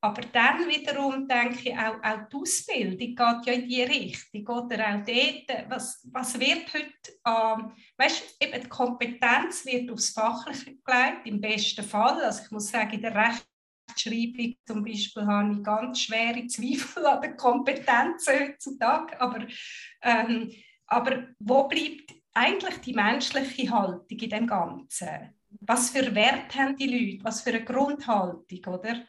[SPEAKER 1] Aber dann wiederum denke ich, auch, auch die Ausbildung geht ja in die Richtung. Oder auch dort, was, was wird heute, ähm, weißt eben die Kompetenz wird aufs Fachliche gelegt, im besten Fall. Also ich muss sagen, in der Rechtschreibung zum Beispiel habe ich ganz schwere Zweifel an der Kompetenz heutzutage. Aber, ähm, aber wo bleibt eigentlich die menschliche Haltung in dem Ganzen? Was für Wert haben die Leute? Was für eine Grundhaltung, oder?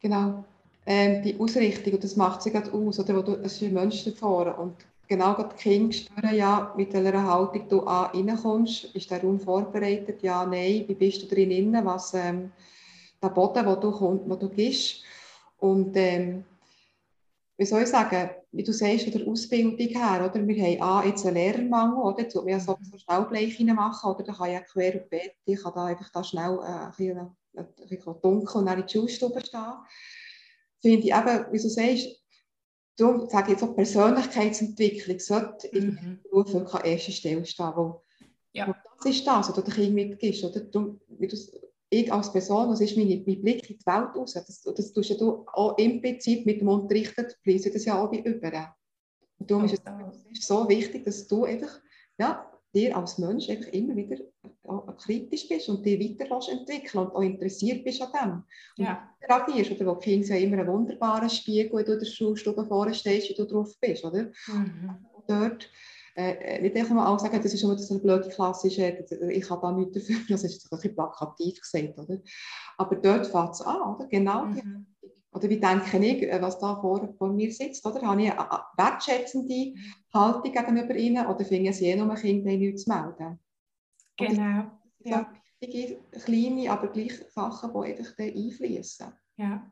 [SPEAKER 2] Genau. Ähm, die Ausrichtung, und das macht sie gerade aus, oder? Wo du, es ist ein Mensch davor. Und genau die Kinder spüren ja, mit welcher Haltung du A, reinkommst. Ist der Raum vorbereitet? Ja, nein. Wie bist du drin? Was, ähm, der Boden, wo du, kommst, wo du gehst. Und ähm, wie soll ich sagen, wie du sagst, von der Ausbildung her, oder? wir haben A, jetzt einen Lehrermangel, oder? jetzt wir ja so, machen, oder? da kann ich quer auf Bett, ich kann da einfach da schnell äh, ein bisschen ein dunkel und dann in die Schulstube stehen. Finde ich eben, wie du sagst, darum sage ich jetzt auch Persönlichkeitsentwicklung sollte mhm. im Beruf an erster Stelle stehen, wo, ja. wo das ist das, was du den Kindern mitgibst, oder? Du, wie du, ich als Person, das ist mein, mein Blick in die Welt raus, das, das tust ja du auch implizit mit dem Unterrichten, fließt das ja auch über. Und darum ist es so wichtig, dass du einfach, ja, dir als Mensch einfach immer wieder kritisch bist und dich weiter entwickeln und auch interessiert bist an dem. Und ja. reagierst, oder wo die Kinder ja immer einen wunderbaren Spiegel, wo du in der Schulstube vorne stehst, wie du drauf bist, oder? Mhm. Dort äh, nicht einfach mal sagen, das ist immer so eine blöde klassische, ich habe da nichts dafür, das ist ein bisschen plakativ gesagt, oder? Aber dort fängt es an, oder? Genau mhm. Oder wie denke ich, was da vor, vor mir sitzt? Oder? Habe ich eine wertschätzende Haltung gegenüber ihnen oder finde ich es eh nur ein Kind, nichts zu melden?
[SPEAKER 1] Genau.
[SPEAKER 2] Ja. wichtige, kleine, aber gleich Sachen, die einfach einfließen.
[SPEAKER 1] Ja.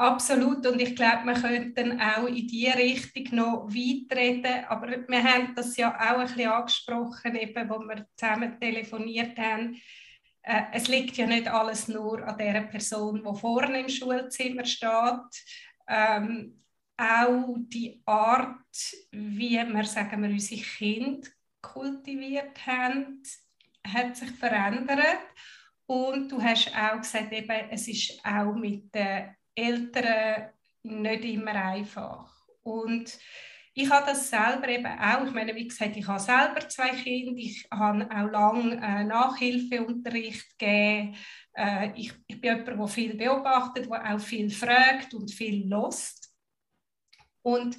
[SPEAKER 1] Absolut. Und ich glaube, wir könnten auch in diese Richtung noch weiterreden. Aber wir haben das ja auch ein bisschen angesprochen, eben, wo wir zusammen telefoniert haben äh, es liegt ja nicht alles nur an der Person, die vorne im Schulzimmer steht. Ähm, auch die Art, wie wir, sagen wir, unsere Kinder kultiviert haben, hat sich verändert. Und du hast auch gesagt, eben, es ist auch mit den Eltern nicht immer einfach. Und ich habe das selber eben auch, ich meine, wie gesagt, ich habe selber zwei Kinder, ich habe auch lange äh, Nachhilfeunterricht gegeben. Äh, ich, ich bin jemand, der viel beobachtet, der auch viel fragt und viel lost. Und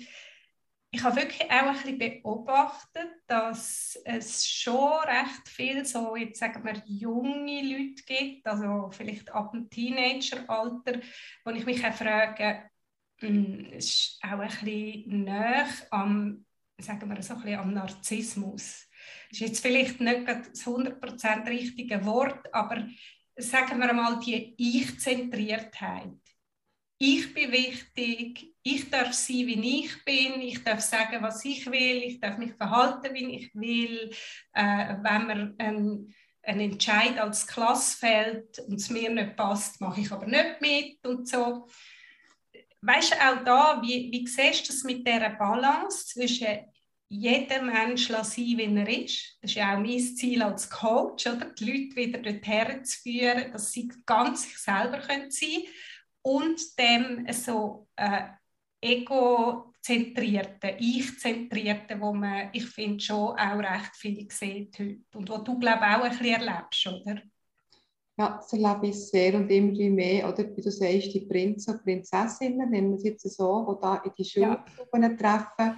[SPEAKER 1] ich habe wirklich auch ein bisschen beobachtet, dass es schon recht viel so, jetzt sagen wir, junge Leute gibt, also vielleicht ab dem Teenageralter, wo ich mich auch frage, es ist auch ein bisschen näher am, sagen wir so ein am Narzissmus. Das ist jetzt vielleicht nicht das 100% richtige Wort, aber sagen wir mal die Ich-Zentriertheit. Ich bin wichtig, ich darf sein, wie ich bin, ich darf sagen, was ich will, ich darf mich verhalten, wie ich will. Äh, wenn man ein, ein Entscheid als Klasse fällt und es mir nicht passt, mache ich aber nicht mit und so. Weißt du, auch da, wie, wie siehst du das mit dieser Balance zwischen jeder Mensch sein, wie er ist. Das ist ja auch mein Ziel als Coach, oder? die Leute wieder dorthin zu führen, dass sie ganz sich selber können sein können und dem so äh, egozentrierte, ich-zentrierte, wo man, ich finde, schon auch recht viel sieht heute und wo du, glaube auch ein bisschen erlebst, oder?
[SPEAKER 2] Ja, das erlebe ich sehr und immer mehr, oder wie du sagst, die Prinzen und Prinzessinnen, nennen wir es jetzt so, die da in die Schule ja. treffen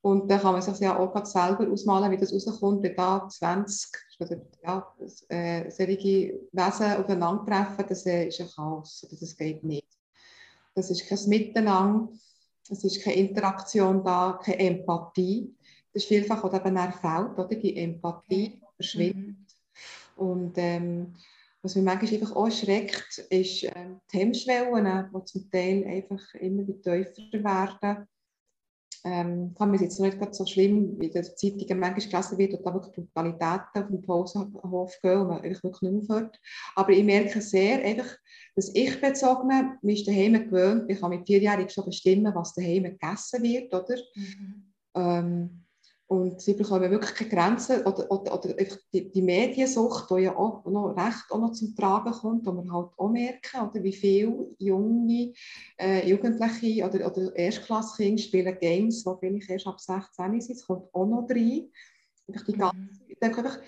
[SPEAKER 2] und dann kann man sich ja auch selber ausmalen, wie das rauskommt, wenn da 20 oder, ja, äh, solche Wesen aufeinandertreffen, das äh, ist ein Chaos. Oder das geht nicht. Das ist kein Miteinander, es ist keine Interaktion da, keine Empathie. Das ist vielfach auch eben fehlt, oder? die Empathie verschwindet. Mhm. Und ähm, was mich manchmal einfach auch erschreckt, ist ähm, die Hemmschwellen, die zum Teil einfach immer tiefer werden ähm, kann mir jetzt nicht so schlimm, wie den Zeitungen manchmal gelesen wird, dass da wirklich Brutalitäten auf dem Pausenhof gehen und man wirklich nicht aufhört. Aber ich merke sehr einfach, dass ich bezogen, mich daheim gewöhnt, ich kann mit vierjährig schon bestimmen, was daheim gegessen wird, oder? Mhm. Ähm, und sie bekommen wirklich keine Grenzen. Oder, oder, oder die, die Mediensucht, die ja auch noch recht auch noch zum Tragen kommt, wo wir halt auch merken, oder wie viele junge äh, Jugendliche oder, oder Erstklasskinder spielen Games, die vielleicht erst ab 16 sind. Das kommt auch noch rein. Die ganze, mhm. ich denke einfach,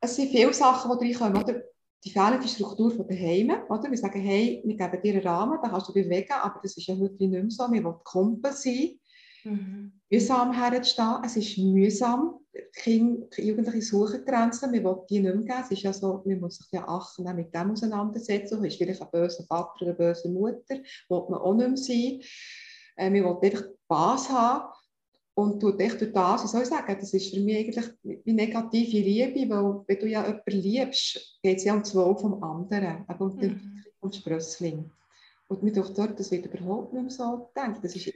[SPEAKER 2] es sind viele Sachen, die reinkommen. Oder? Die fehlende Struktur von daheim. Oder? Wir sagen, hey, wir geben dir einen Rahmen, da kannst du bewegen, aber das ist ja heute nicht mehr so. Wir wollen Kumpel sein. Mhm. Mühsam herzustehen. Es ist mühsam. Kinder, die Jugendlichen suchen Grenzen. Wir wollen die nicht mehr geben. Es ist ja so, man muss sich ja achten, mit dem auseinandersetzen. Man ist vielleicht ein böser Vater oder eine böse Mutter. Will man auch nicht mehr sein. Äh, wir wollen einfach Basis haben. Und tut echt durch das, wie soll ich sagen, das ist für mich eigentlich wie negative Liebe, weil wenn du ja jemanden liebst, geht es ja um das Wohl vom anderen, aber um den mhm. Sprössling. Und mir doch dort, das wird überhaupt nicht mehr so gedacht. Das ist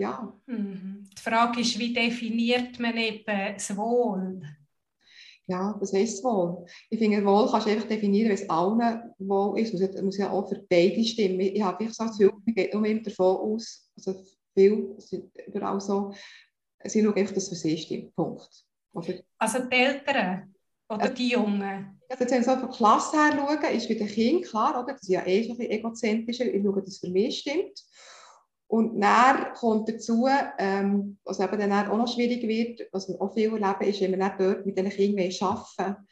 [SPEAKER 2] ja.
[SPEAKER 1] Mhm. Die Frage ist, wie definiert man eben das Wohl?
[SPEAKER 2] Ja, was heisst Wohl? Ich finde, Wohl kannst du einfach definieren, wenn es allen Wohl ist. Es muss, ja auch für beide stimmen. Ich habe gesagt, viel, man geht nur immer davon aus, also viel, sind überall so, sie schauen einfach, dass es für sie stimmt. Punkt.
[SPEAKER 1] Oder? Also die Eltern oder die Jungen?
[SPEAKER 2] Also wenn wir so von Klasse her schauen, ist bei den Kindern klar, oder? das ist ja eh schon ein bisschen egozentrischer, ich schaue, dass es für mich stimmt. Und dann kommt dazu, ähm, was eben dann auch noch schwierig wird, was wir auch viel erleben, ist, wenn wir dann dort mit diesen Kindern arbeiten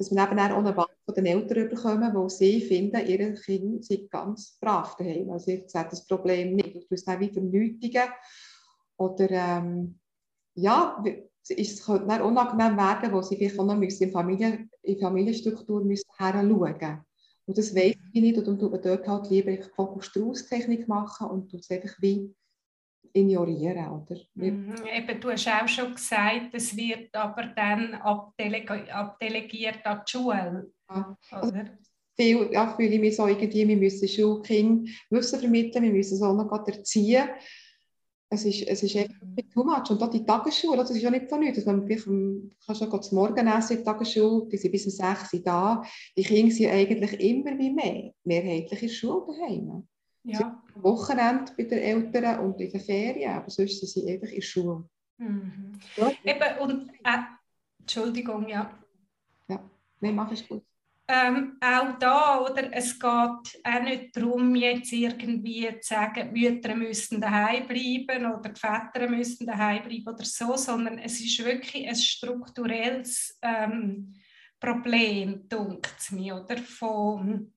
[SPEAKER 2] dass wir eben auch eine Wand von den Eltern bekommen, wo sie finden, ihre Kinder sind ganz brav daheim. Also sie sehen das Problem nicht. Du tust dann wie vernötigen. Oder ähm, ja, es könnte dann unangenehm werden, wo sie vielleicht auch noch müssen in, Familie, in Familienstruktur müssen her schauen und das weiß ich nicht und dann tut man dort halt lieber Fokus-Strauß-Technik machen und tut es einfach wie ignorieren. Oder?
[SPEAKER 1] Mhm, eben, du hast auch schon gesagt, es wird aber dann abdelegi abdelegiert an die Schule.
[SPEAKER 2] Ja. Also, viel, ja, fühle ich mich so irgendwie, wir müssen Schulkind Wissen vermitteln, wir müssen es auch noch erziehen es ist, es ist einfach too much. Und auch die Tagesschule, das ist ja nicht von nichts. Also man kann schon zum Morgenessen in die Tagesschule, die sind bis um 6 Uhr da. Die Kinder sind eigentlich immer wie mehr, mehrheitlich in der Schule daheim. Ja. Am Wochenende bei den Eltern und in den Ferien, aber sonst sind sie einfach in der Schule.
[SPEAKER 1] Mhm. Ja. Eben, und, äh, Entschuldigung, ja.
[SPEAKER 2] Ja, nein, mach es gut
[SPEAKER 1] ähm, auch da, oder, es geht auch nicht darum, jetzt irgendwie zu sagen, die Mütter müssen daheim bleiben oder die Väter müssen daheim bleiben oder so, sondern es ist wirklich ein strukturelles ähm, Problem, denkt es mir, oder? Von,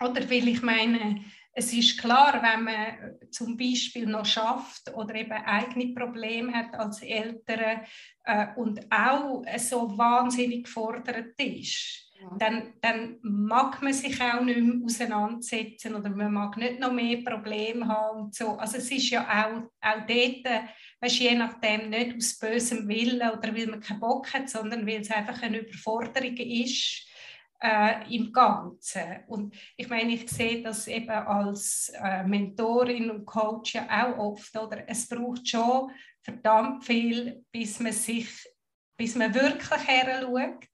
[SPEAKER 1] oder weil ich meine, es ist klar, wenn man zum Beispiel noch schafft oder eben eigene Probleme hat als Eltern äh, und auch so wahnsinnig gefordert ist, dann, dann mag man sich auch nicht mehr auseinandersetzen oder man mag nicht noch mehr Probleme haben und so. Also es ist ja auch, auch dort, weißt, je nachdem nicht aus bösem Willen oder weil man keinen Bock hat, sondern weil es einfach eine Überforderung ist, äh, im Ganzen. Und ich meine, ich sehe das eben als äh, Mentorin und Coach ja auch oft, oder? Es braucht schon verdammt viel, bis man sich, bis man wirklich heranschaut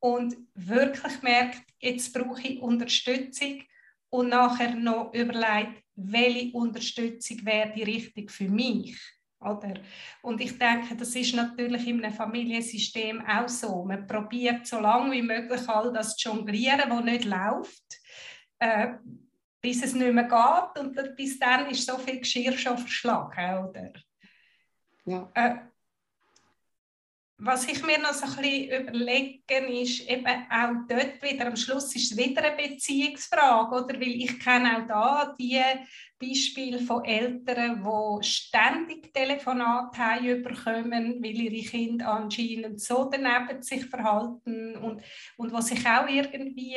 [SPEAKER 1] und wirklich merkt, jetzt brauche ich Unterstützung und nachher noch überlegt, welche Unterstützung wäre die richtig für mich. Oder? Und ich denke, das ist natürlich in einem Familiensystem auch so. Man probiert so lange wie möglich all das zu jonglieren, was nicht läuft, äh, bis es nicht mehr geht. Und bis dann ist so viel Geschirr schon verschlagen. Oder? Ja. Äh, was ich mir noch so ein bisschen überlegen ist, eben auch dort wieder, am Schluss ist es wieder eine Beziehungsfrage, oder? Weil ich kenne auch da die Beispiele von Eltern, die ständig Telefonate haben bekommen, weil ihre Kinder anscheinend so daneben sich verhalten und, und was sich auch irgendwie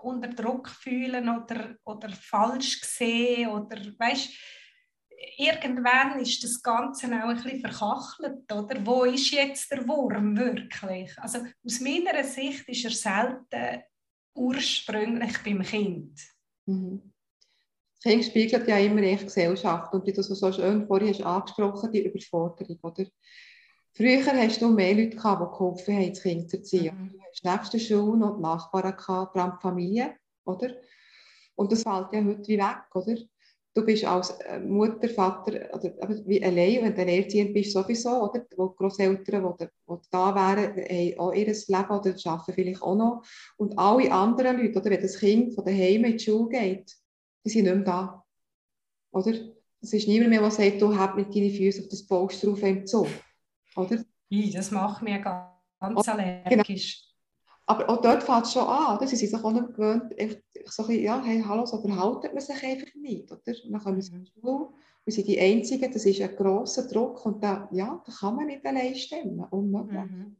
[SPEAKER 1] unter Druck fühlen oder, oder falsch sehen oder, weißt irgendwann ist das Ganze auch ein bisschen verkachelt, oder? Wo ist jetzt der Wurm wirklich? Also aus meiner Sicht ist er selten ursprünglich beim Kind.
[SPEAKER 2] Mhm. Das Kind spiegelt ja immer echt Gesellschaft und wie du so schön vorhin hast angesprochen, die Überforderung, oder? Früher hast du mehr Leute gehabt, die geholfen haben, das Kind zu erziehen. Mhm. Du hast nebst der Schule noch die Nachbarn gehabt, vor allem die Familie, oder? Und das fällt ja heute wie weg, oder? Du bist als äh, Mutter, Vater oder wie allein, wenn du alleinerziehend bist, sowieso, oder? Wo die Großeltern, die, die da wären, haben auch ihr Leben oder arbeiten vielleicht auch noch. Und alle anderen Leute, oder wenn das Kind von daheim in die Schule geht, die sind nicht mehr da. Oder? Es ist niemand mehr, der sagt, du hast mit deinen Füßen auf das Poster drauf im Zoo. Oder?
[SPEAKER 1] das macht mir ganz allergisch. Genau.
[SPEAKER 2] Aber auch dort fängt es schon an. Sie sind sich auch nicht gewöhnt, so ein ja, hey, hallo, so verhalten man sich einfach nicht. Oder? Dann kommen sie in die Schule, wir sind die Einzigen, das ist ein grosser Druck und da, ja, da kann man nicht allein stimmen, unmöglich. Mhm.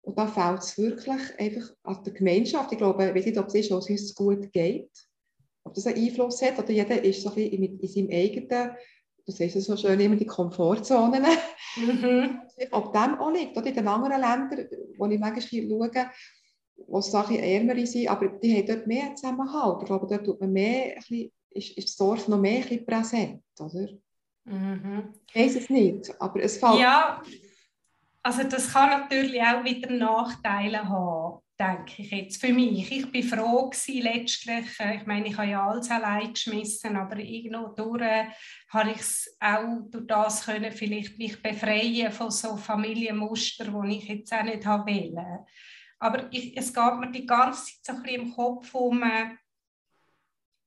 [SPEAKER 2] Und da fällt es wirklich einfach an der Gemeinschaft. Ich glaube, ich weiß nicht, ob es ist, was uns gut geht, ob das einen Einfluss hat, oder jeder ist so ein bisschen in, in seinem eigenen du siehst es so schön, immer die Komfortzonen. Mhm. Ob dem auch liegt, oder in den anderen Ländern, wo ich manchmal schaue, wo es Sachen ärmer sind, aber die haben dort mehr Zusammenhalt. Ich glaube, dort tut man mehr, bisschen, ist, ist das Dorf noch mehr präsent, oder? Mhm. Ich weiß es nicht, aber es fällt...
[SPEAKER 1] Ja, also das kann natürlich auch wieder Nachteile haben denke ich jetzt für mich. Ich bin froh gewesen, letztlich, äh, ich meine, ich habe ja alles allein geschmissen, aber irgendwo durch äh, habe ich es auch durch das können vielleicht mich befreien von so Familienmustern, die ich jetzt auch nicht habe wollen. Aber ich, es geht mir die ganze Zeit so ein bisschen im Kopf um, äh,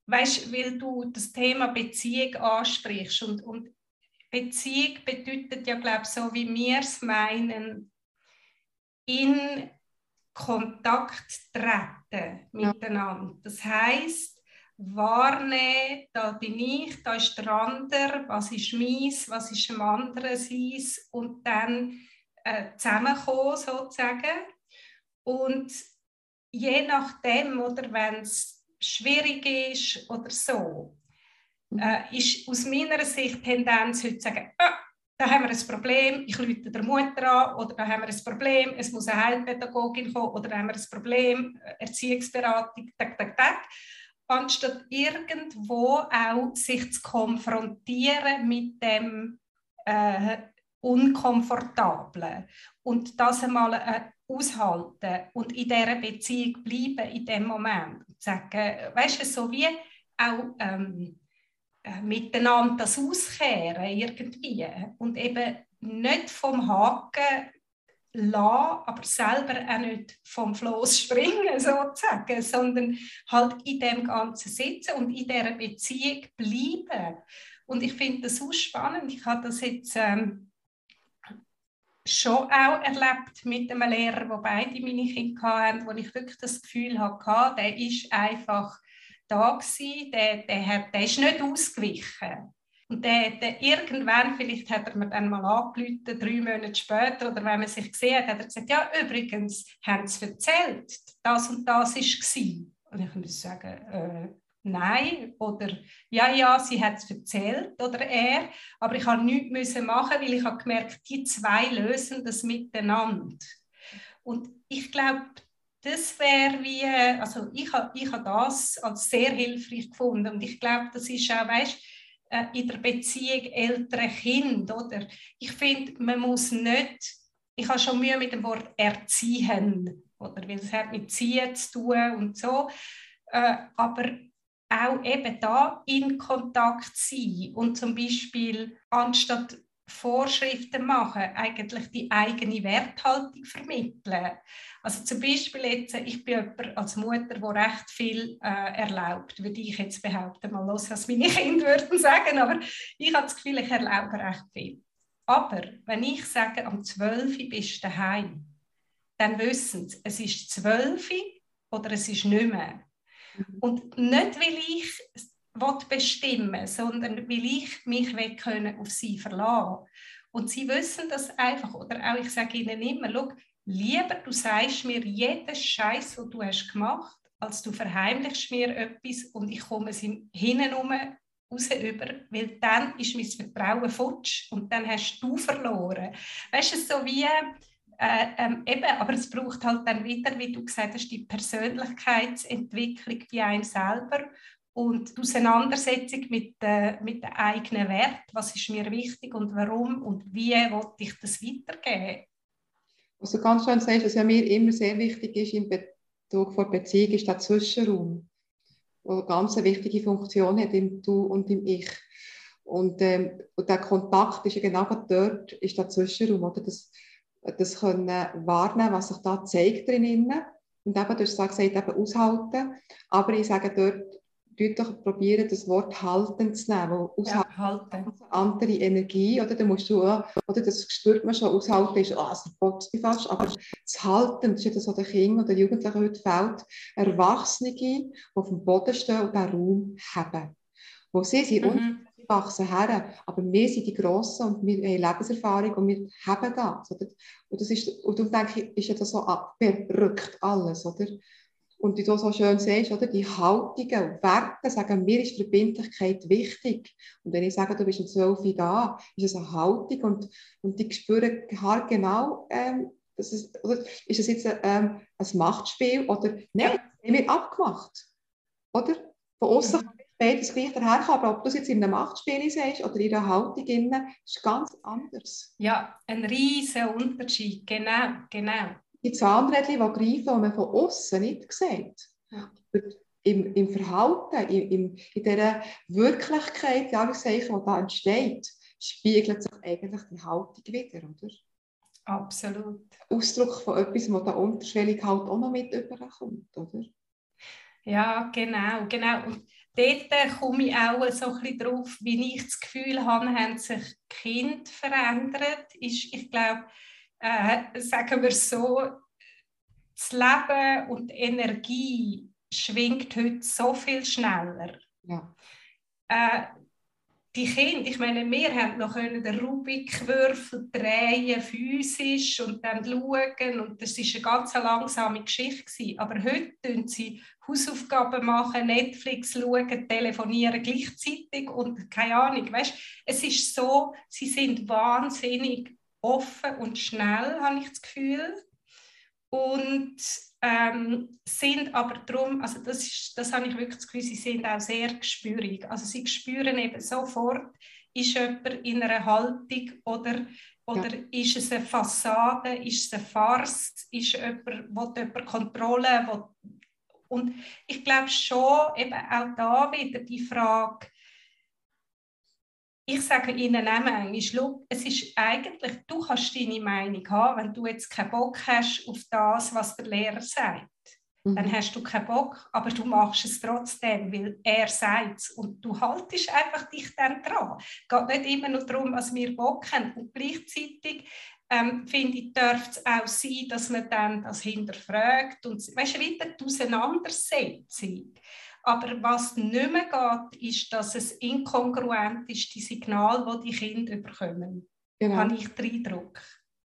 [SPEAKER 1] weißt, weil du das Thema Beziehung ansprichst und, und Beziehung bedeutet ja, glaube ich, so wie wir es meinen, in Kontakt treten miteinander. Das heißt, wahrnehmen, da bin ich, da ist der andere, was ist meins, was ist dem anderen seins und dann äh, zusammenkommen sozusagen. Und je nachdem, oder wenn es schwierig ist oder so, mhm. äh, ist aus meiner Sicht Tendenz heute zu sagen, ah, da haben wir ein Problem, ich rufe der Mutter an, oder da haben wir ein Problem, es muss eine Heilpädagogin kommen, oder da haben wir ein Problem, Erziehungsberatung, tak, tak, tak. Anstatt irgendwo auch sich zu konfrontieren mit dem äh, Unkomfortablen und das einmal äh, aushalten und in dieser Beziehung bleiben in dem Moment. Und sagen, weißt du, so wie auch ähm, äh, miteinander das auskehren irgendwie und eben nicht vom Haken lassen, aber selber auch nicht vom Floß springen sozusagen, sondern halt in dem Ganzen sitzen und in dieser Beziehung bleiben. Und ich finde das so spannend. Ich habe das jetzt ähm, schon auch erlebt mit einem Lehrer, wo beide meine Kinder hatten, wo ich wirklich das Gefühl hatte, der ist einfach da gewesen, der, der, hat, der ist nicht ausgewichen. Und der, der, irgendwann, vielleicht hat er mir dann mal angerufen, drei Monate später, oder wenn man sich gesehen hat, hat er gesagt, ja, übrigens, haben sie erzählt, das und das war. Und ich muss sagen, äh, nein, oder ja, ja, sie hat es erzählt, oder er, aber ich habe nichts machen, weil ich habe gemerkt, die zwei lösen das miteinander. Und ich glaube, das wäre wie, also ich habe ich ha das als sehr hilfreich gefunden und ich glaube, das ist auch, weißt äh, in der Beziehung Eltern-Kind, oder? Ich finde, man muss nicht, ich habe schon Mühe mit dem Wort erziehen, oder? Weil es hat mit Ziehen zu tun und so, äh, aber auch eben da in Kontakt sein und zum Beispiel anstatt Vorschriften machen, eigentlich die eigene Werthaltung vermitteln. Also zum Beispiel jetzt, ich bin jemand als Mutter, die recht viel äh, erlaubt, würde ich jetzt behaupten, mal los, was meine Kinder würden sagen, aber ich habe das Gefühl, ich erlaube recht viel. Aber wenn ich sage, am 12. bist du daheim, dann wissen sie, es ist 12 oder es ist nicht mehr. Mhm. Und nicht, weil ich bestimmen sondern weil ich mich können auf sie verlassen Und sie wissen das einfach. Oder auch ich sage ihnen immer, schau, lieber du sagst mir jeden Scheiß, den du hast gemacht, als du verheimlichst mir etwas und ich komme es hinten raus über, weil dann ist mein Vertrauen futsch und dann hast du verloren. Weißt du, so wie äh, ähm, eben, aber es braucht halt dann wieder, wie du gesagt hast, die Persönlichkeitsentwicklung bei einem selber und die Auseinandersetzung mit, äh, mit dem eigenen Wert, was ist mir wichtig und warum und wie will ich das weitergeben.
[SPEAKER 2] Was du ganz schön sagst, was ja mir immer sehr wichtig ist im Bezug von Beziehung, ist der Zwischenraum, der eine ganz wichtige Funktion hat im Du und im Ich. Und, ähm, und der Kontakt ist ja genau dort, ist der Zwischenraum, oder? Das, das können wahrnehmen, was sich da zeigt drinnen. Und eben, du hast gesagt, eben aushalten. Aber ich sage dort, doch probieren, das Wort halten zu nehmen, aushalten ja, eine andere Energie, oder? Da musst du, oder das spürt man schon, aushalten ist, ah, es botzt mich fast, aber das Halten, das ist ja das, was den Kindern oder Jugendlichen heute fehlt, Erwachsene, die auf dem Boden stehen und diesen Raum haben. Wo sie sind, mhm. wachsen her, aber wir sind die Grossen und wir haben Lebenserfahrung und wir haben das, oder? Und, das ist, und darum denke ich, ist ja das so abgerückt alles, oder? Und wie du so schön siehst, oder, die Haltungen und Werte sagen, mir ist Verbindlichkeit wichtig. Und wenn ich sage, du bist um 12 Uhr da, ist es eine Haltung und, und die spüren genau, ähm, das ist, oder, ist es jetzt ähm, ein Machtspiel oder nein, haben wir abgemacht. Oder? Von außen kann beides gleich daherkommen, aber ob du es jetzt in einem Machtspiel siehst oder in einer Haltung, innen, ist ganz anders.
[SPEAKER 1] Ja, ein riesiger Unterschied, genau, genau
[SPEAKER 2] die Zahnrädchen, die greifen, die man von außen nicht sieht. Ja. Im, Im Verhalten, in, in, in dieser Wirklichkeit, die da entsteht, spiegelt sich eigentlich die Haltung wieder, oder?
[SPEAKER 1] Absolut.
[SPEAKER 2] Ausdruck von etwas, was da unterschwellig halt auch noch mit überkommt, oder?
[SPEAKER 1] Ja, genau, genau. Und dort komme ich auch so ein bisschen drauf, wie ich das Gefühl habe, haben sich Kinder verändert. Ist, ich glaube, äh, sagen wir so, das Leben und die Energie schwingt heute so viel schneller. Ja. Äh, die Kinder, ich meine, wir haben noch können den Rubikwürfel drehen, physisch und dann schauen und das ist eine ganz langsame Geschichte gewesen. Aber heute tun sie Hausaufgaben machen, Netflix schauen, telefonieren gleichzeitig und keine Ahnung, weißt, es ist so, sie sind wahnsinnig offen und schnell, habe ich das Gefühl. Und ähm, sind aber darum, also das, ist, das habe ich wirklich das Gefühl, sie sind auch sehr gespürig. Also sie spüren eben sofort, ist jemand in einer Haltung oder, oder ja. ist es eine Fassade, ist es eine Farce, ist jemand, will jemand Kontrolle, will, und ich glaube schon, eben auch da wieder die Frage, ich sage Ihnen auch manchmal, es ist eigentlich, du kannst deine Meinung haben, wenn du jetzt keinen Bock hast auf das, was der Lehrer sagt. Mhm. Dann hast du keinen Bock, aber du machst es trotzdem, weil er sagt es. Und du haltest einfach dich dann dran. Es geht nicht immer nur darum, was wir Bock haben. Und gleichzeitig ähm, finde ich, dürfte es auch sein, dass man dann das hinterfragt und weißt du, wieder die Auseinandersetzung. Aber was nicht mehr geht, ist, dass es inkongruent ist, die Signale, die die Kinder bekommen. Genau. Habe ich den Eindruck.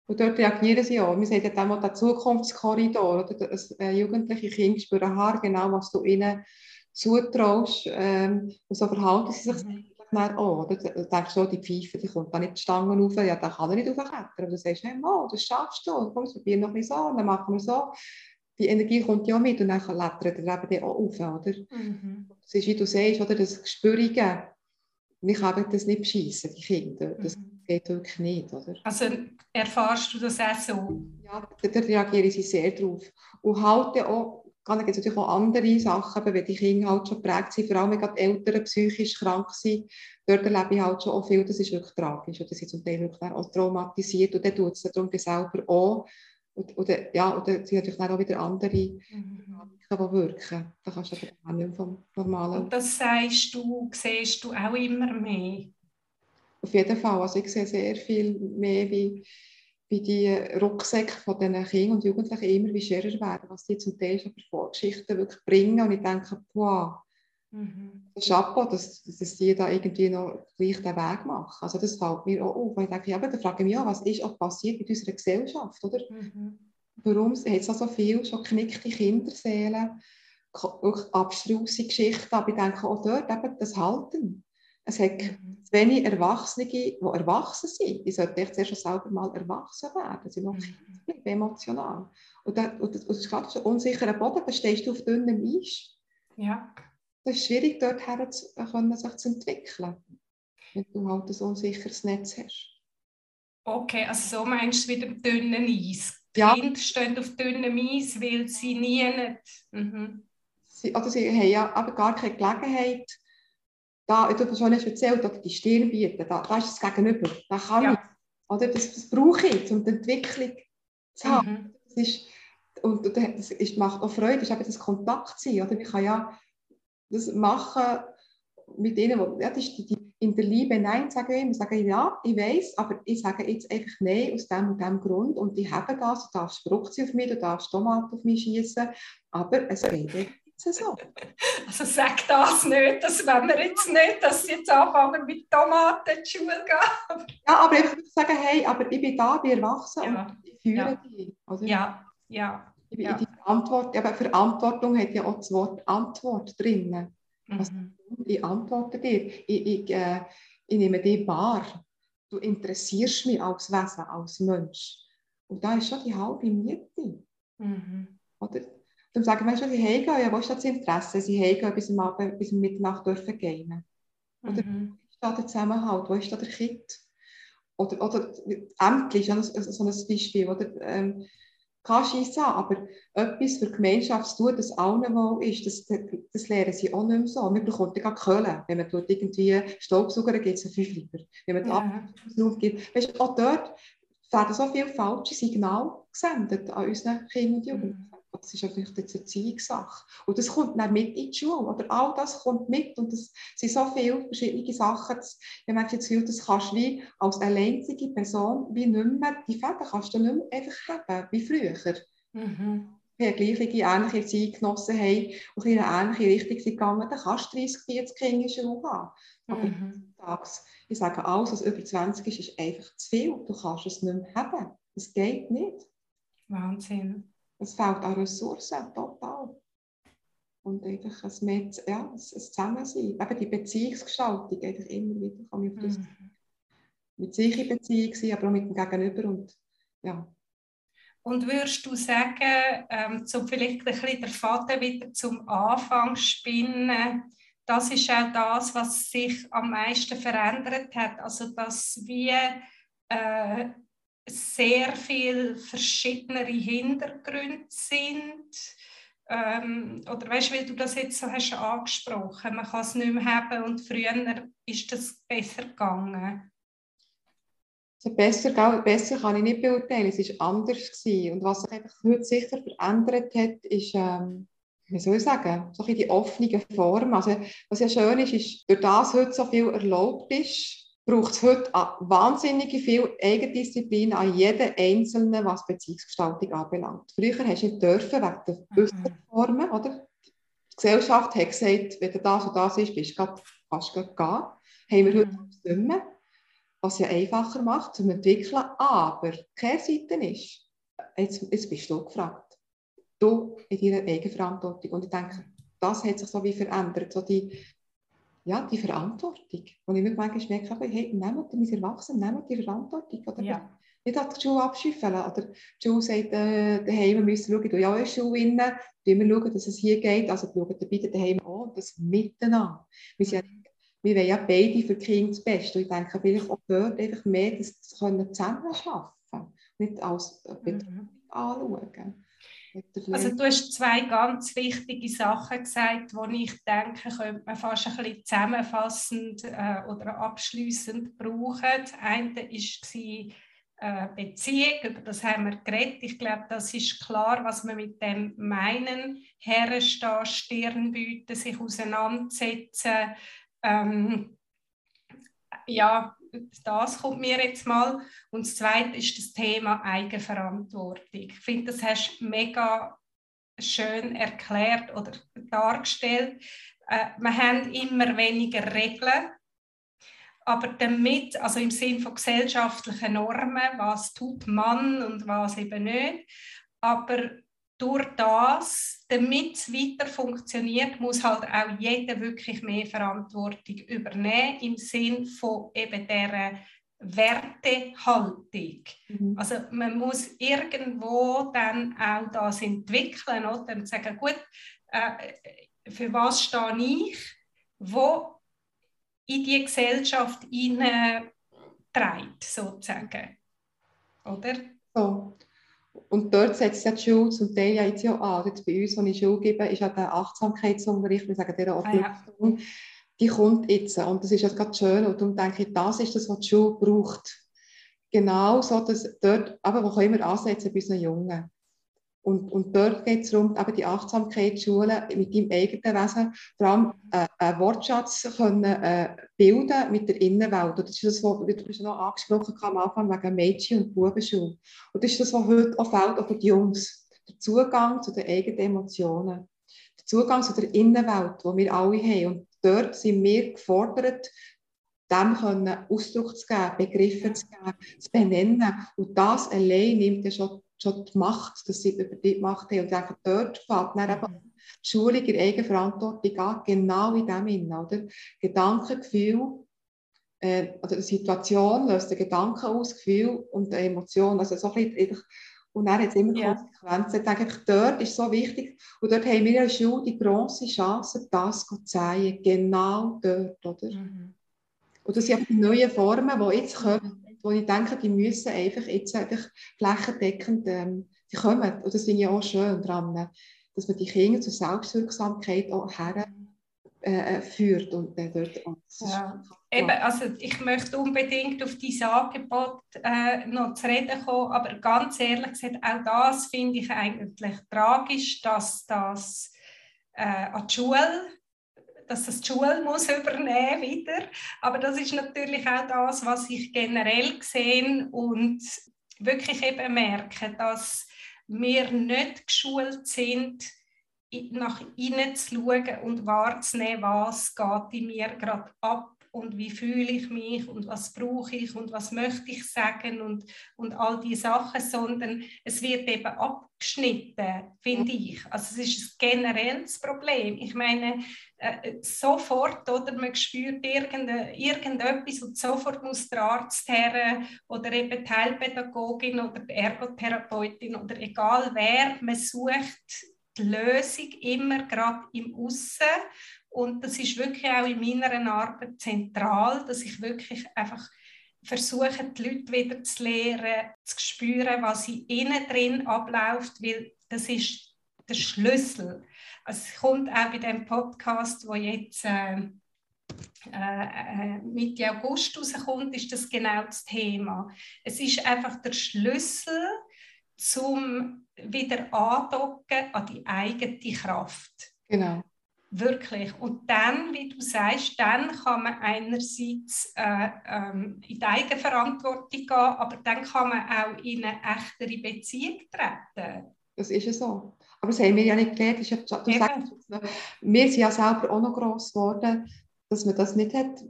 [SPEAKER 2] Und dort reagieren sie auch. Wir sehen ja auch den Zukunftskorridor. Oder? Das, äh, jugendliche Kinder spüren genau, was du ihnen zutraust. Ähm, und so verhalten sie sich mhm. dann auch. Oder? Du denkst so, die Pfeife die kommt da nicht die Stangen rauf. Ja, da kann er nicht raufklettern. Und du sagst, hey, Mo, das schaffst du. Komm, wir probieren noch ein bisschen so. Und dann machen wir so die Energie kommt ja mit und dann lettert er eben auch auf, oder? Mhm. Das ist, wie du sagst, oder, das Gespürige, wir können das nicht beschissen, die Kinder. Das mhm. geht wirklich nicht, oder?
[SPEAKER 1] Also erfahrst du das auch so?
[SPEAKER 2] Ja, da reagieren sie sehr drauf. Und halt auch, gibt es natürlich auch andere Sachen, wenn die Kinder halt schon geprägt sind, vor allem wenn die Eltern psychisch krank sind, dort erlebe ich halt schon auch viel, das ist wirklich tragisch. Oder sie sind zum Teil wirklich auch traumatisiert und dann tut es darum selber auch. Oder, ja, oder sie natürlich auch wieder andere mhm. die wirken. Da kannst du aber nicht vom normalen...
[SPEAKER 1] Und das sagst du, siehst du auch immer mehr?
[SPEAKER 2] Auf jeden Fall. Also ich sehe sehr viel mehr, wie, wie die Rucksäcke von diesen Kindern und Jugendlichen immer wie schwerer werden, was die zum Teil schon für Vorgeschichten wirklich bringen. Und ich denke, wow, Mhm. Chapeau, dass, dass die da irgendwie noch gleich den Weg machen. Also das fällt mir auch auf. Ich denke, ja, da frage ich mich auch, was ist auch passiert in unserer Gesellschaft, oder? Mhm. Warum hat es so viele schon knickte Kinderseelen, abstruse Geschichten, aber ich denke auch dort eben das Halten. Es hat mhm. wenig Erwachsene, die erwachsen sind. Die sollten echt zuerst schon selber mal erwachsen werden. Sie sind noch mhm. emotional. Und, das, und das ist gerade so ein unsicherer Boden, da stehst du auf dünnem Eis.
[SPEAKER 1] Ja
[SPEAKER 2] es ist schwierig, dort können, sich zu entwickeln, wenn du halt ein unsicheres Netz hast.
[SPEAKER 1] Okay, also so meinst du wieder dünnen Eis. Die
[SPEAKER 2] ja.
[SPEAKER 1] Kinder stehen auf dünnem Eis, weil sie nie nicht... Mhm.
[SPEAKER 2] Sie, oder sie haben ja aber gar keine Gelegenheit, da, du hast schon erzählt, oder die Stirn bieten, da, da ist das Gegenüber, da kann ja. ich, oder das, das brauche ich, um die Entwicklung zu haben. Mhm. Das ist, und das ist, macht auch Freude, das ist eben das Kontakt sein, oder? Ich kann ja das machen mit denen, wo, ja, das ist die, die, in der Liebe Nein sagen immer, sagen ja, ich weiß, aber ich sage jetzt einfach Nein aus dem und dem Grund und ich habe das, du darfst Frucht auf mich, du darfst Tomaten auf mich schießen, aber es geht jetzt so.
[SPEAKER 1] Also sag das nicht, dass wenn wir jetzt nicht, dass sie jetzt anfangen mit Tomaten in die Schule gehen.
[SPEAKER 2] Ja, aber ich würde sagen, hey, aber ich bin da, bin erwachsen ja. und ich führe ja. dich.
[SPEAKER 1] Oder? Ja, ja.
[SPEAKER 2] Ich, ja. die Verantwortung, aber Verantwortung hat ja auch das Wort Antwort drin. Also, mhm. ich antworte dir, ich, ich, äh, ich nehme dich wahr. Du interessierst mich als Wesen, als Mensch. Und da ist schon die halbe Miete. Mhm. Oder? Dann sagen wir schon, sie heimgehen, ja, wo ist das Interesse? Sie heimgehen bis am Abend, bis um Mitternacht dürfen gehen. Oder mhm. wo ist da der Zusammenhalt? Wo ist da der Kind? Oder, oder Ämtli ist so ein Beispiel. Oder, ähm, kannst du sagen, aber etwas für die Gemeinschaft zu tun, das allen wohl ist, das, das lernen sie auch nicht mehr so. Man bekommt ja Köln, wenn man dort irgendwie Staubsauger gibt, so fünf lieber. Wenn man ja. die gibt. Weißt, auch dort werden so viele falsche Signale gesendet an unseren Kindern und Jugendlichen. Das ist natürlich eine Erziehungssache. Und das kommt dann mit in die Schule. Oder all das kommt mit. Und das sind so viele verschiedene Sachen. Dass, ich habe das Gefühl, das kannst du wie als alleinzige Person wie nicht mehr, die Fäden kannst du nicht mehr einfach haben, wie früher. Mhm. Haben gleiche, ähnliche Zeitgenossen haben und in eine ähnliche Richtung sind gegangen, dann kannst du 30, 40 Kinder in der Schule haben. Aber mhm. ich sage, alles, was über 20 ist, ist einfach zu viel. Du kannst es nicht mehr haben. Das geht nicht.
[SPEAKER 1] Wahnsinn.
[SPEAKER 2] Es fehlt an Ressourcen, total. Und einfach ein, mehr, ja, ein, ein Zusammensein. Eben die Beziehungsgestaltung, einfach immer wieder kann ich auf das mhm. mit sich in Beziehung sein, aber auch mit dem Gegenüber. Und, ja.
[SPEAKER 1] und würdest du sagen, ähm, um vielleicht ein bisschen den Faden wieder zum Anfang spinnen, das ist auch das, was sich am meisten verändert hat. Also, dass wir äh, sehr viele verschiedene Hintergründe sind. Ähm, oder weißt du, wie du das jetzt so hast angesprochen, man kann es nicht mehr haben und früher ist das besser gegangen.
[SPEAKER 2] Besser, besser kann ich nicht beurteilen, es war anders. Gewesen. Und was sich einfach heute sicher verändert hat, ist, ähm, wie soll ich sagen, so die offene Form. Also, was ja schön ist, ist, durch das heute so viel erlaubt ist, braucht es heute wahnsinnig viel Eigendisziplin an jedem Einzelnen, was Beziehungsgestaltung anbelangt. Früher hast du nicht dürfen, wegen der äußeren mhm. Formen, oder? Die Gesellschaft hat gesagt, wenn du das und das ist, bist du grad, kannst du gehen. Haben wir heute mhm. nicht mehr, was ja einfacher macht zum Entwickeln. Aber die Kehrseite ist, jetzt, jetzt bist du gefragt. Du in deiner Eigenverantwortung. Und ich denke, das hat sich so wie verändert. So die, ja, die Verantwortung. Und ich mir manchmal merke, hey, nehmt wir Erwachsenen, nehmt die Verantwortung. Oder?
[SPEAKER 1] Ja.
[SPEAKER 2] nicht an die Schule abschüffeln. Oder die Schule sagt, äh, daheim müssen wir schauen, du ja die Schule rein, wir schauen, dass es hier geht, also schauen beide daheim an und das miteinander. Wir, sind ja, wir wollen ja beide für die Kinder das Beste. Und ich denke, vielleicht auch dort einfach mehr das zusammen schaffen, nicht als äh, mhm. anschauen.
[SPEAKER 1] Also du hast zwei ganz wichtige Sachen gesagt, die ich denke, könnte man fast ein bisschen zusammenfassend äh, oder abschließend brauchen. Das eine war äh, Beziehung, über das haben wir geredet. Ich glaube, das ist klar, was wir mit dem meinen. Herrenstehen, Stirn bieten, sich auseinandersetzen. Ähm, ja, das kommt mir jetzt mal. Und das Zweite ist das Thema Eigenverantwortung. Ich finde, das hast du mega schön erklärt oder dargestellt. Äh, wir haben immer weniger Regeln, aber damit, also im Sinn von gesellschaftlichen Normen, was tut man und was eben nicht, aber durch das, damit es weiter funktioniert, muss halt auch jeder wirklich mehr Verantwortung übernehmen im Sinn von eben dieser Wertehaltung. Mhm. Also man muss irgendwo dann auch das entwickeln oder? und sagen, gut, äh, für was stehe ich, wo in die Gesellschaft hineinträgt, sozusagen. Oder?
[SPEAKER 2] So. Und dort setzt die Schule zum Teil ja jetzt ja an. Jetzt bei uns, wo ich Schule gebe, ist ja der Achtsamkeitsunterricht, wir sagen der Obligation, ah, ja. die kommt jetzt. Und das ist ja gerade schön. Und darum denke ich, das ist das, was die Schule braucht. Genau so, dass dort, aber wo können wir ansetzen bei unseren Jungen? Und, und dort geht es darum, eben die Achtsamkeitsschulen mit deinem eigenen Wesen, vor allem äh, einen Wortschatz können, äh, bilden mit der Innenwelt. das ist das, was du noch angesprochen hast am Anfang wegen Mädchen- und Bubenschule. Und das ist das, was heute auch fehlt, auch für die Jungs. Der Zugang zu den eigenen Emotionen. Der Zugang zu der Innenwelt, die wir alle haben. Und dort sind wir gefordert, dem können Ausdruck zu geben, Begriffe zu geben, zu benennen. Und das allein nimmt ja schon schon die Macht, dass sie über die gemacht haben. Und ich denke, dort fällt dann eben die Schulung in Eigenverantwortung an, genau in dem Sinn, oder? Gedankengefühl, äh, oder eine Situation löst ein Gedanken aus, Gefühl und eine Emotion. Also so ein bisschen, und dann hat es immer ja. Konsequenzen. Ich denke, dort ist so wichtig. Und dort haben wir der Schule die grosse Chance, das zu zeigen. Genau dort, oder? Mhm. Und das sind die neuen Formen, die jetzt kommen wo ich denke, die müssen einfach jetzt einfach flächendeckend, ähm, die kommen, und das finde ich auch schön dran, dass man die Kinder zur Selbstwirksamkeit auch her äh, äh führt und äh, dort
[SPEAKER 1] ja. Eben, also ich möchte unbedingt auf dieses Angebot äh, noch zu reden kommen, aber ganz ehrlich gesagt, auch das finde ich eigentlich tragisch, dass das äh, an die Schule dass das die Schule muss übernehmen wieder. Aber das ist natürlich auch das, was ich generell sehe und wirklich eben merke, dass wir nicht geschult sind, nach innen zu schauen und wahrzunehmen, was geht in mir gerade ab und wie fühle ich mich und was brauche ich und was möchte ich sagen und, und all die Sachen, sondern es wird eben abgeschnitten, finde ich. Also es ist ein generelles Problem. Ich meine, äh, sofort, oder man spürt irgendetwas und sofort muss der Arzt her oder eben die Heilpädagogin oder die Ergotherapeutin oder egal wer, man sucht die Lösung immer gerade im Aussen und das ist wirklich auch in meiner Arbeit zentral, dass ich wirklich einfach versuche, die Leute wieder zu lernen, zu spüren, was in ihnen drin abläuft, weil das ist der Schlüssel. Es kommt auch bei dem Podcast, wo jetzt äh, äh, Mitte August rauskommt, ist das genau das Thema. Es ist einfach der Schlüssel zum wieder andocken an die eigene Kraft.
[SPEAKER 2] Genau.
[SPEAKER 1] Wirklich. Und dann, wie du sagst, dann kann man einerseits äh, ähm, in die Eigenverantwortung gehen, aber dann kann man auch in eine echtere Beziehung treten.
[SPEAKER 2] Das ist ja so. Aber das haben wir ja nicht gelernt. du sagst, wir sind ja selber auch noch gross geworden dass man das nicht hat,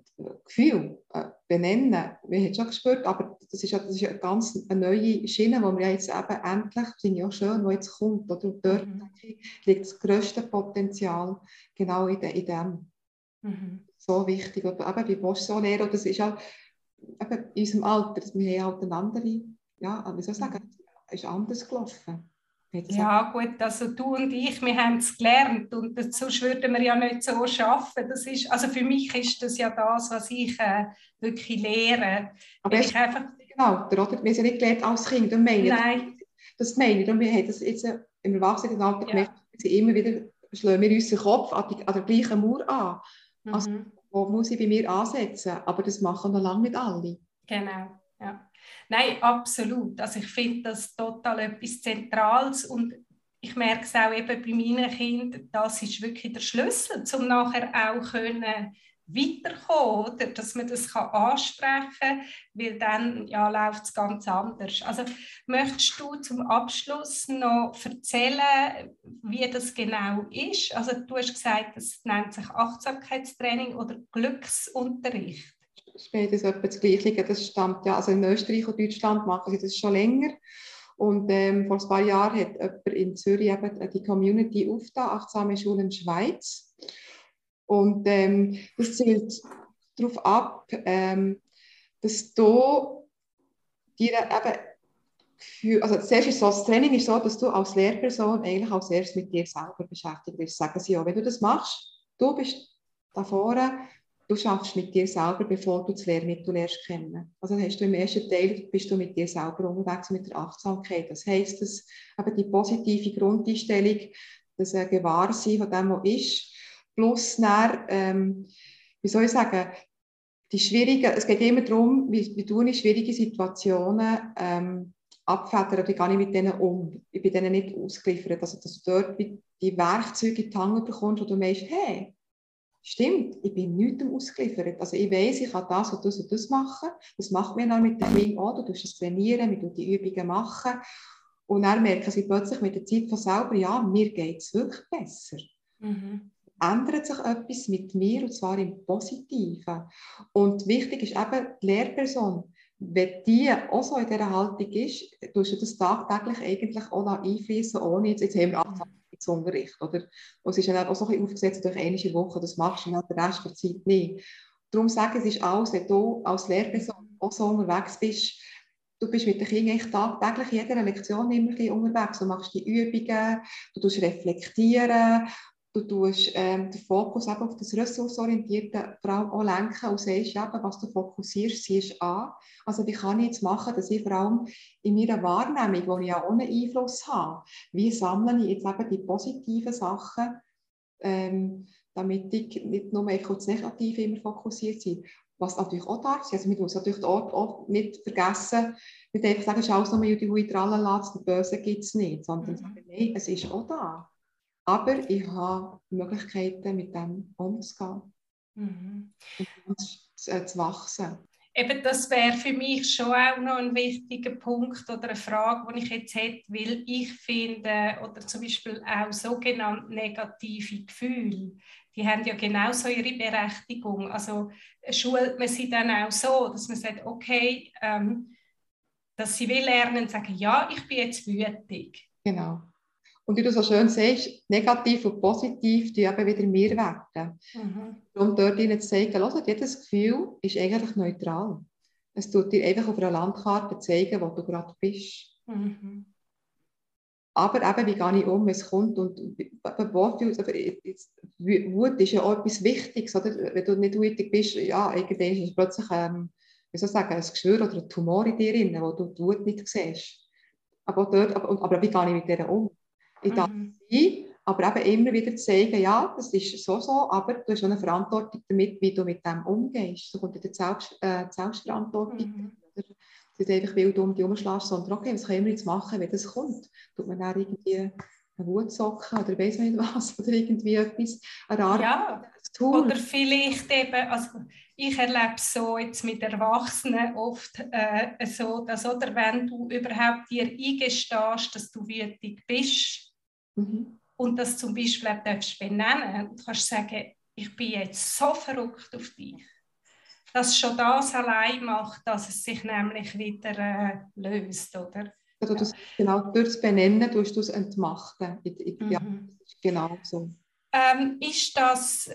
[SPEAKER 2] Gefühl äh, benennen. Wir haben es schon gespürt, aber das ist ja, das ist ja eine ganz eine neue Schiene, die wir jetzt eben endlich, finde ich auch schön, die jetzt kommt. Oder? Und dort mhm. liegt das grösste Potenzial genau in, de, in dem. Mhm. So wichtig. Aber eben, wie du so lernen? Das ist auch eben in unserem Alter, wir haben halt eine andere ja, wie soll ich sagen, ist anders gelaufen.
[SPEAKER 1] Ja gut, also du und ich, wir haben es gelernt und sonst würden wir ja nicht so arbeiten. Das ist, also für mich ist das ja das, was ich äh, wirklich lehre.
[SPEAKER 2] Aber ich einfach... genau, oder? Wir sind nicht gelernt als Kind. Und meine,
[SPEAKER 1] Nein.
[SPEAKER 2] Das, meine ich. Und wir haben das jetzt im Erwachsenenalter ja. gemerkt, wir immer wieder schlagen wir unseren Kopf an, die, an der gleichen Mauer an. Mhm. Also, wo muss ich bei mir ansetzen? Aber das machen noch lange nicht alle.
[SPEAKER 1] Genau, ja. Nein, absolut. Also ich finde das total etwas Zentrales und ich merke es auch eben bei meinen Kindern, das ist wirklich der Schlüssel, um nachher auch können weiterkommen, oder? dass man das kann ansprechen kann, weil dann ja, läuft es ganz anders. Also möchtest du zum Abschluss noch erzählen, wie das genau ist? Also du hast gesagt, das nennt sich Achtsamkeitstraining oder Glücksunterricht
[SPEAKER 2] spätestens etwa das Gleiche. Das stammt ja, also in Österreich und Deutschland machen sie das schon länger. Und ähm, vor ein paar Jahren hat jemand in Zürich eben die Community aufgetan, achtsame Schulen Schweiz. Und ähm, das zielt darauf ab, ähm, dass du dir eben für, also zuerst ist das Training ist so, dass du als Lehrperson eigentlich als erstes mit dir selber beschäftigt bist. Sagen sie auch, wenn du das machst, du bist da vorne du schaffst mit dir selber, bevor du das Lehrmittel lernst kennen. Also hast du im ersten Teil bist du mit dir selber unterwegs mit der Achtsamkeit. Das heisst, dass eben die positive Grundeinstellung, das äh, Gewahrsein von dem, was ist, plus dann, ähm, wie soll ich sagen, die schwierigen, es geht immer darum, wie, wie du in schwierige Situationen ähm, abfedern, wie gehe ich mit denen um. Ich bin denen nicht ausgeliefert. Also, dass du dort die Werkzeuge in die Hand bekommst, wo du meinst, hey, Stimmt, ich bin nichts ausgeliefert. Also ich weiß, ich kann das und das und das machen. Das macht man dann mit dem Kind auch. Du tust es trainieren, wir die Übungen machen. Und dann merken sie plötzlich mit der Zeit von selber, ja, mir geht es wirklich besser. Mhm. Ändert sich etwas mit mir und zwar im Positiven. Und wichtig ist eben die Lehrperson. Wenn die auch so in dieser Haltung ist, tust du das tagtäglich eigentlich auch einfließen, ohne jetzt, jetzt haben wir angefangen Unterricht. Oder? Und es ist dann auch so ein aufgesetzt durch eine Woche, das machst du dann den Rest der Zeit nicht. Darum sage ich, es ist alles, wenn du als Lehrperson auch so unterwegs bist, du bist mit den Kindern tagtäglich in jeder Lektion immer unterwegs. Du machst die Übungen, du reflektieren du tust ähm, den Fokus eben auf das ressourcenorientierte vor allem auch lenken und siehst eben, was du fokussierst, siehst an. Also wie kann ich jetzt machen, dass ich vor allem in meiner Wahrnehmung, wo ich ja ohne Einfluss habe, wie sammle ich jetzt eben die positiven Sachen, ähm, damit ich nicht nur auf das Negative immer fokussiert bin. Was natürlich auch da ist, also man muss natürlich auch, auch nicht vergessen, nicht einfach sagen, es nur die Hui tralala, das Böse gibt es nicht, sondern mhm. sagen, nein, es ist auch da. Aber ich habe Möglichkeiten, mit dem umzugehen mhm. und zu, äh, zu wachsen.
[SPEAKER 1] Eben, das wäre für mich schon auch noch ein wichtiger Punkt oder eine Frage, die ich jetzt hätte, weil ich finde, oder zum Beispiel auch sogenannte negative Gefühle, die haben ja genauso ihre Berechtigung. Also schult man sie dann auch so, dass man sagt, okay, ähm, dass sie will lernen, sagen, ja, ich bin jetzt wütig.
[SPEAKER 2] Genau. Und wie du so schön siehst, negativ und positiv, die eben wieder mehr werden. Mhm. Und dort ihnen zu zeigen, hört, jedes Gefühl ist eigentlich neutral. Es tut dir einfach auf einer Landkarte zeigen, wo du gerade bist. Mhm. Aber eben, wie gehe ich um, es kommt? Und Wut ist ja auch etwas Wichtiges. Oder? Wenn du nicht wütig bist, ja, irgendwann ist es plötzlich ähm, wie soll ich sagen, ein Geschwür oder ein Tumor in dir, drin, wo du die Wut nicht siehst. Aber, dort, aber, aber wie gehe ich mit der um? Ich darf mhm. sein, aber eben immer wieder zeigen, ja, das ist so, so, aber du hast auch eine Verantwortung damit, wie du mit dem umgehst. So kommt die Selbst, äh, Selbstverantwortung. Mhm. Nicht einfach wild um die umschlägst, sondern okay, was können wir jetzt machen, wenn das kommt? Tut man dann irgendwie eine Wutsocken oder weiß nicht was oder irgendwie etwas
[SPEAKER 1] erarbeiten? Ja, oder vielleicht eben, also ich erlebe es so jetzt mit Erwachsenen oft äh, so, dass oder wenn du überhaupt dir eingestehst, dass du wütig bist, Mhm. Und das zum Beispiel auch darfst benennen. Du kannst sagen, ich bin jetzt so verrückt auf dich. Dass schon das allein macht, dass es sich nämlich wieder äh, löst, oder?
[SPEAKER 2] Also das, genau, durch das Benennen tust du es entmachten. Mhm. Ja, genau so.
[SPEAKER 1] Ähm, ist das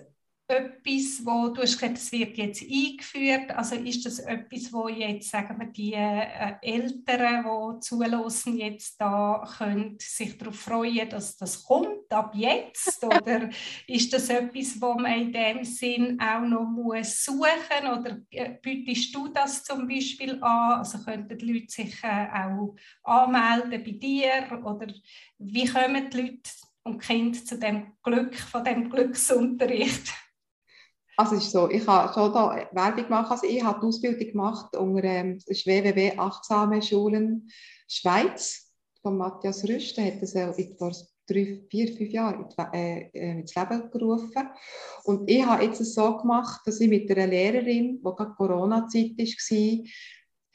[SPEAKER 1] etwas, wo du hast gesagt, es wird jetzt eingeführt? Also ist das etwas, wo jetzt, sagen wir, die äh, Eltern, die zulassen, jetzt da können sich darauf freuen, dass das kommt ab jetzt? Oder ist das etwas, wo man in dem Sinn auch noch muss suchen Oder äh, bietest du das zum Beispiel an? Also könnten die Leute sich äh, auch anmelden bei dir? Oder wie kommen die Leute und Kind zu dem Glück, von dem Glücksunterricht?
[SPEAKER 2] Also es ist so, ich habe schon da Werbung gemacht, also ich habe die Ausbildung gemacht unter ähm, www. Achtsame Schulen Schweiz von Matthias Rüst, der hat das äh, vor drei, vier, fünf Jahren äh, äh, ins Leben gerufen. Und ich habe jetzt so gemacht, dass ich mit einer Lehrerin, die gerade Corona-Zeit war,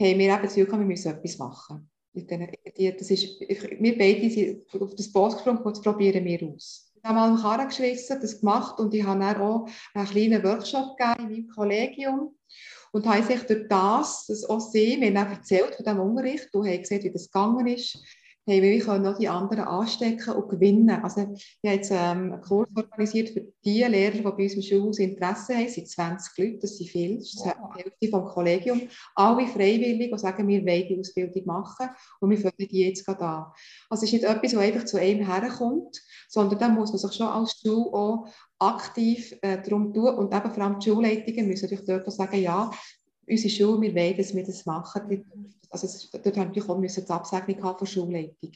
[SPEAKER 2] haben wir eben das wir müssen etwas machen. Das ist, wir beide sind auf das Boot gesprungen und probieren wir aus. Ich habe mal einen Karren geschlissen, das gemacht und ich habe dann auch einen kleinen Workshop gegeben in meinem Kollegium. Und habe sich durch das, das auch sehen, wir haben erzählt von diesem Unterricht, du hast gesehen, wie das gegangen ist, haben wir können noch die anderen anstecken und gewinnen. Also ich habe jetzt ähm, einen Kurs organisiert für die Lehrer, die bei uns im Schulhaus Interesse haben. Es sind 20 Leute, das sind viele, das ist die Hälfte vom Kollegium. Alle freiwillig, die sagen, wir wollen die Ausbildung machen und wir fangen die jetzt gerade an. Also es ist nicht etwas, das einfach zu einem herkommt, sondern da muss man sich schon als Schule auch aktiv äh, darum tun und eben vor allem die Schulleitungen müssen natürlich dort auch sagen, ja, unsere Schule, wir wollen, dass wir das machen. Also es, dort haben wir auch müssen die Absegnung haben von Schulleitung.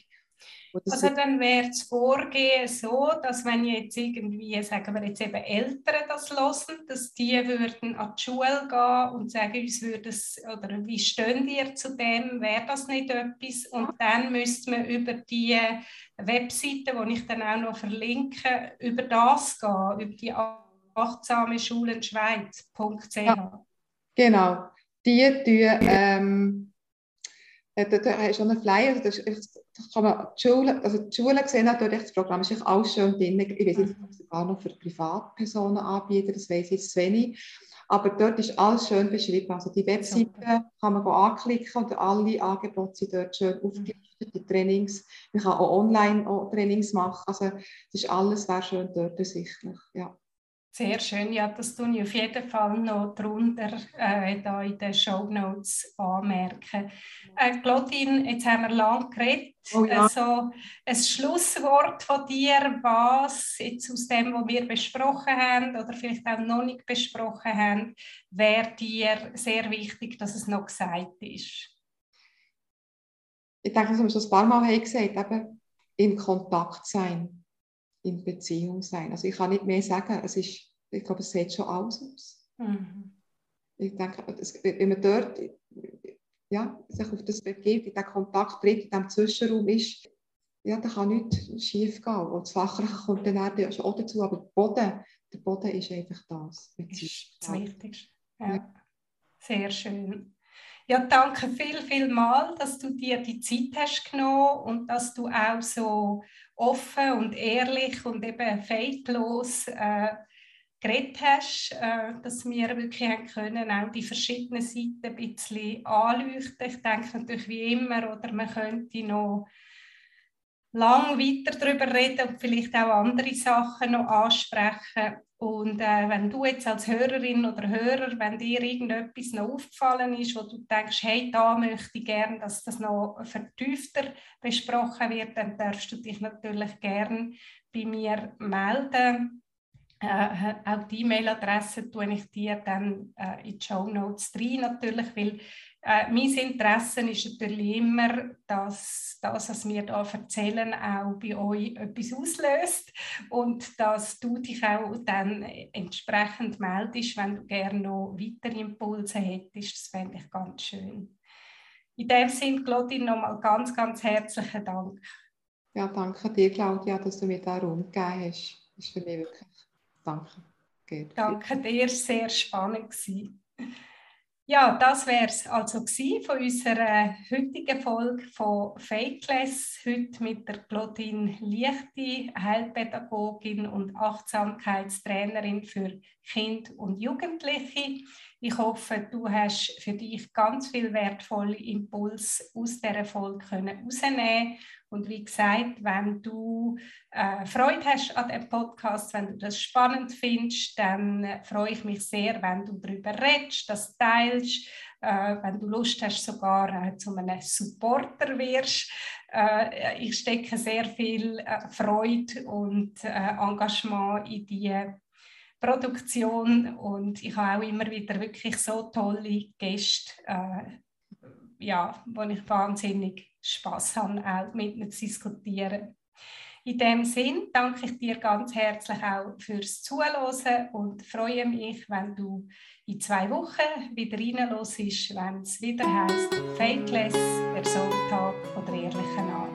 [SPEAKER 1] Also dann wäre das Vorgehen so, dass wenn jetzt irgendwie, sagen wir jetzt eben Eltern das hören, dass die würden an die Schule gehen und sagen, uns würde es, oder wie stehen ihr zu dem, wäre das nicht etwas? Und dann müsste man über die Webseite, die ich dann auch noch verlinke, über das gehen, über die achtsame Schulen Schweiz.ch. Ja.
[SPEAKER 2] Genau, die tun, ähm, äh, da, da hast du einen Flyer, das, das kann man, die Schule, also die Schule sehen natürlich, das Programm ist alles schön drin, ich weiß nicht, ob es gar noch für Privatpersonen anbieten, das weiß ich jetzt wenig, aber dort ist alles schön beschrieben, also die Webseite kann man anklicken und alle Angebote sind dort schön aufgelistet, die Trainings, man kann auch online auch Trainings machen, also das ist alles wäre schön dort ersichtlich, ja.
[SPEAKER 1] Sehr schön, ja, das tue ich auf jeden Fall noch drunter äh, da in den Show Notes anmerken. Äh, Claudine, jetzt haben wir lang geredet. Oh ja. Also ein Schlusswort von dir, was jetzt aus dem, was wir besprochen haben oder vielleicht auch noch nicht besprochen haben, wäre dir sehr wichtig, dass es noch gesagt ist.
[SPEAKER 2] Ich denke, das haben wir schon ein paar Mal gesagt, eben in Kontakt sein in Beziehung sein. Also ich kann nicht mehr sagen, es ist, ich glaube, es sieht schon alles aus. Mhm. Ich denke, wenn man dort ja, sich auf das begibt, in diesen Kontakt tritt, in diesem Zwischenraum ist, ja, da kann nichts schief gehen. Und das Fachliche kommt dann auch dazu, aber der Boden, der Boden ist einfach das.
[SPEAKER 1] Das ist das Wichtigste. Ja. ja. Sehr schön. Ja, danke viel, viel mal, dass du dir die Zeit hast genommen und dass du auch so offen und ehrlich und eben fakelos äh, geredet hast, äh, dass wir wirklich haben können, auch die verschiedenen Seiten ein bisschen anleuchten. Ich denke natürlich wie immer, oder man könnte noch lang weiter darüber reden und vielleicht auch andere Sachen noch ansprechen. Und äh, wenn du jetzt als Hörerin oder Hörer, wenn dir irgendetwas noch aufgefallen ist, wo du denkst, hey, da möchte ich gerne, dass das noch vertiefter besprochen wird, dann darfst du dich natürlich gerne bei mir melden. Äh, auch die E-Mail-Adresse tue ich dir dann äh, in die Show Notes rein, natürlich, weil äh, mein Interesse ist natürlich immer, dass das, was wir hier erzählen, auch bei euch etwas auslöst und dass du dich auch dann entsprechend meldest, wenn du gerne noch weitere Impulse hättest. Das fände ich ganz schön. In dem Sinne, Claudine, nochmal ganz, ganz herzlichen Dank.
[SPEAKER 2] Ja, danke dir, Claudia, dass du mir da Raum gegeben hast. Das ist für mich wirklich Danke.
[SPEAKER 1] Geht. Danke dir, sehr spannend gewesen. Ja, das wäre es also von unserer heutigen Folge von Fakeless. Heute mit der Claudine Lichti, Heilpädagogin und Achtsamkeitstrainerin für Kinder und Jugendliche. Ich hoffe, du hast für dich ganz viel wertvolle Impulse aus dieser Folge herausnehmen und wie gesagt, wenn du äh, Freude hast an dem Podcast, wenn du das spannend findest, dann äh, freue ich mich sehr, wenn du darüber redest, das teilst, äh, wenn du Lust hast, sogar äh, zu einem Supporter wirst. Äh, ich stecke sehr viel äh, Freude und Engagement in die Produktion und ich habe auch immer wieder wirklich so tolle Gäste, äh, ja, wo ich wahnsinnig Spaß habe, auch mit ihnen zu diskutieren. In dem Sinn danke ich dir ganz herzlich auch fürs Zuhören und freue mich, wenn du in zwei Wochen wieder reinlässt, wenn es wieder heißt Fakeless, der Sonntag von der ehrlichen Art.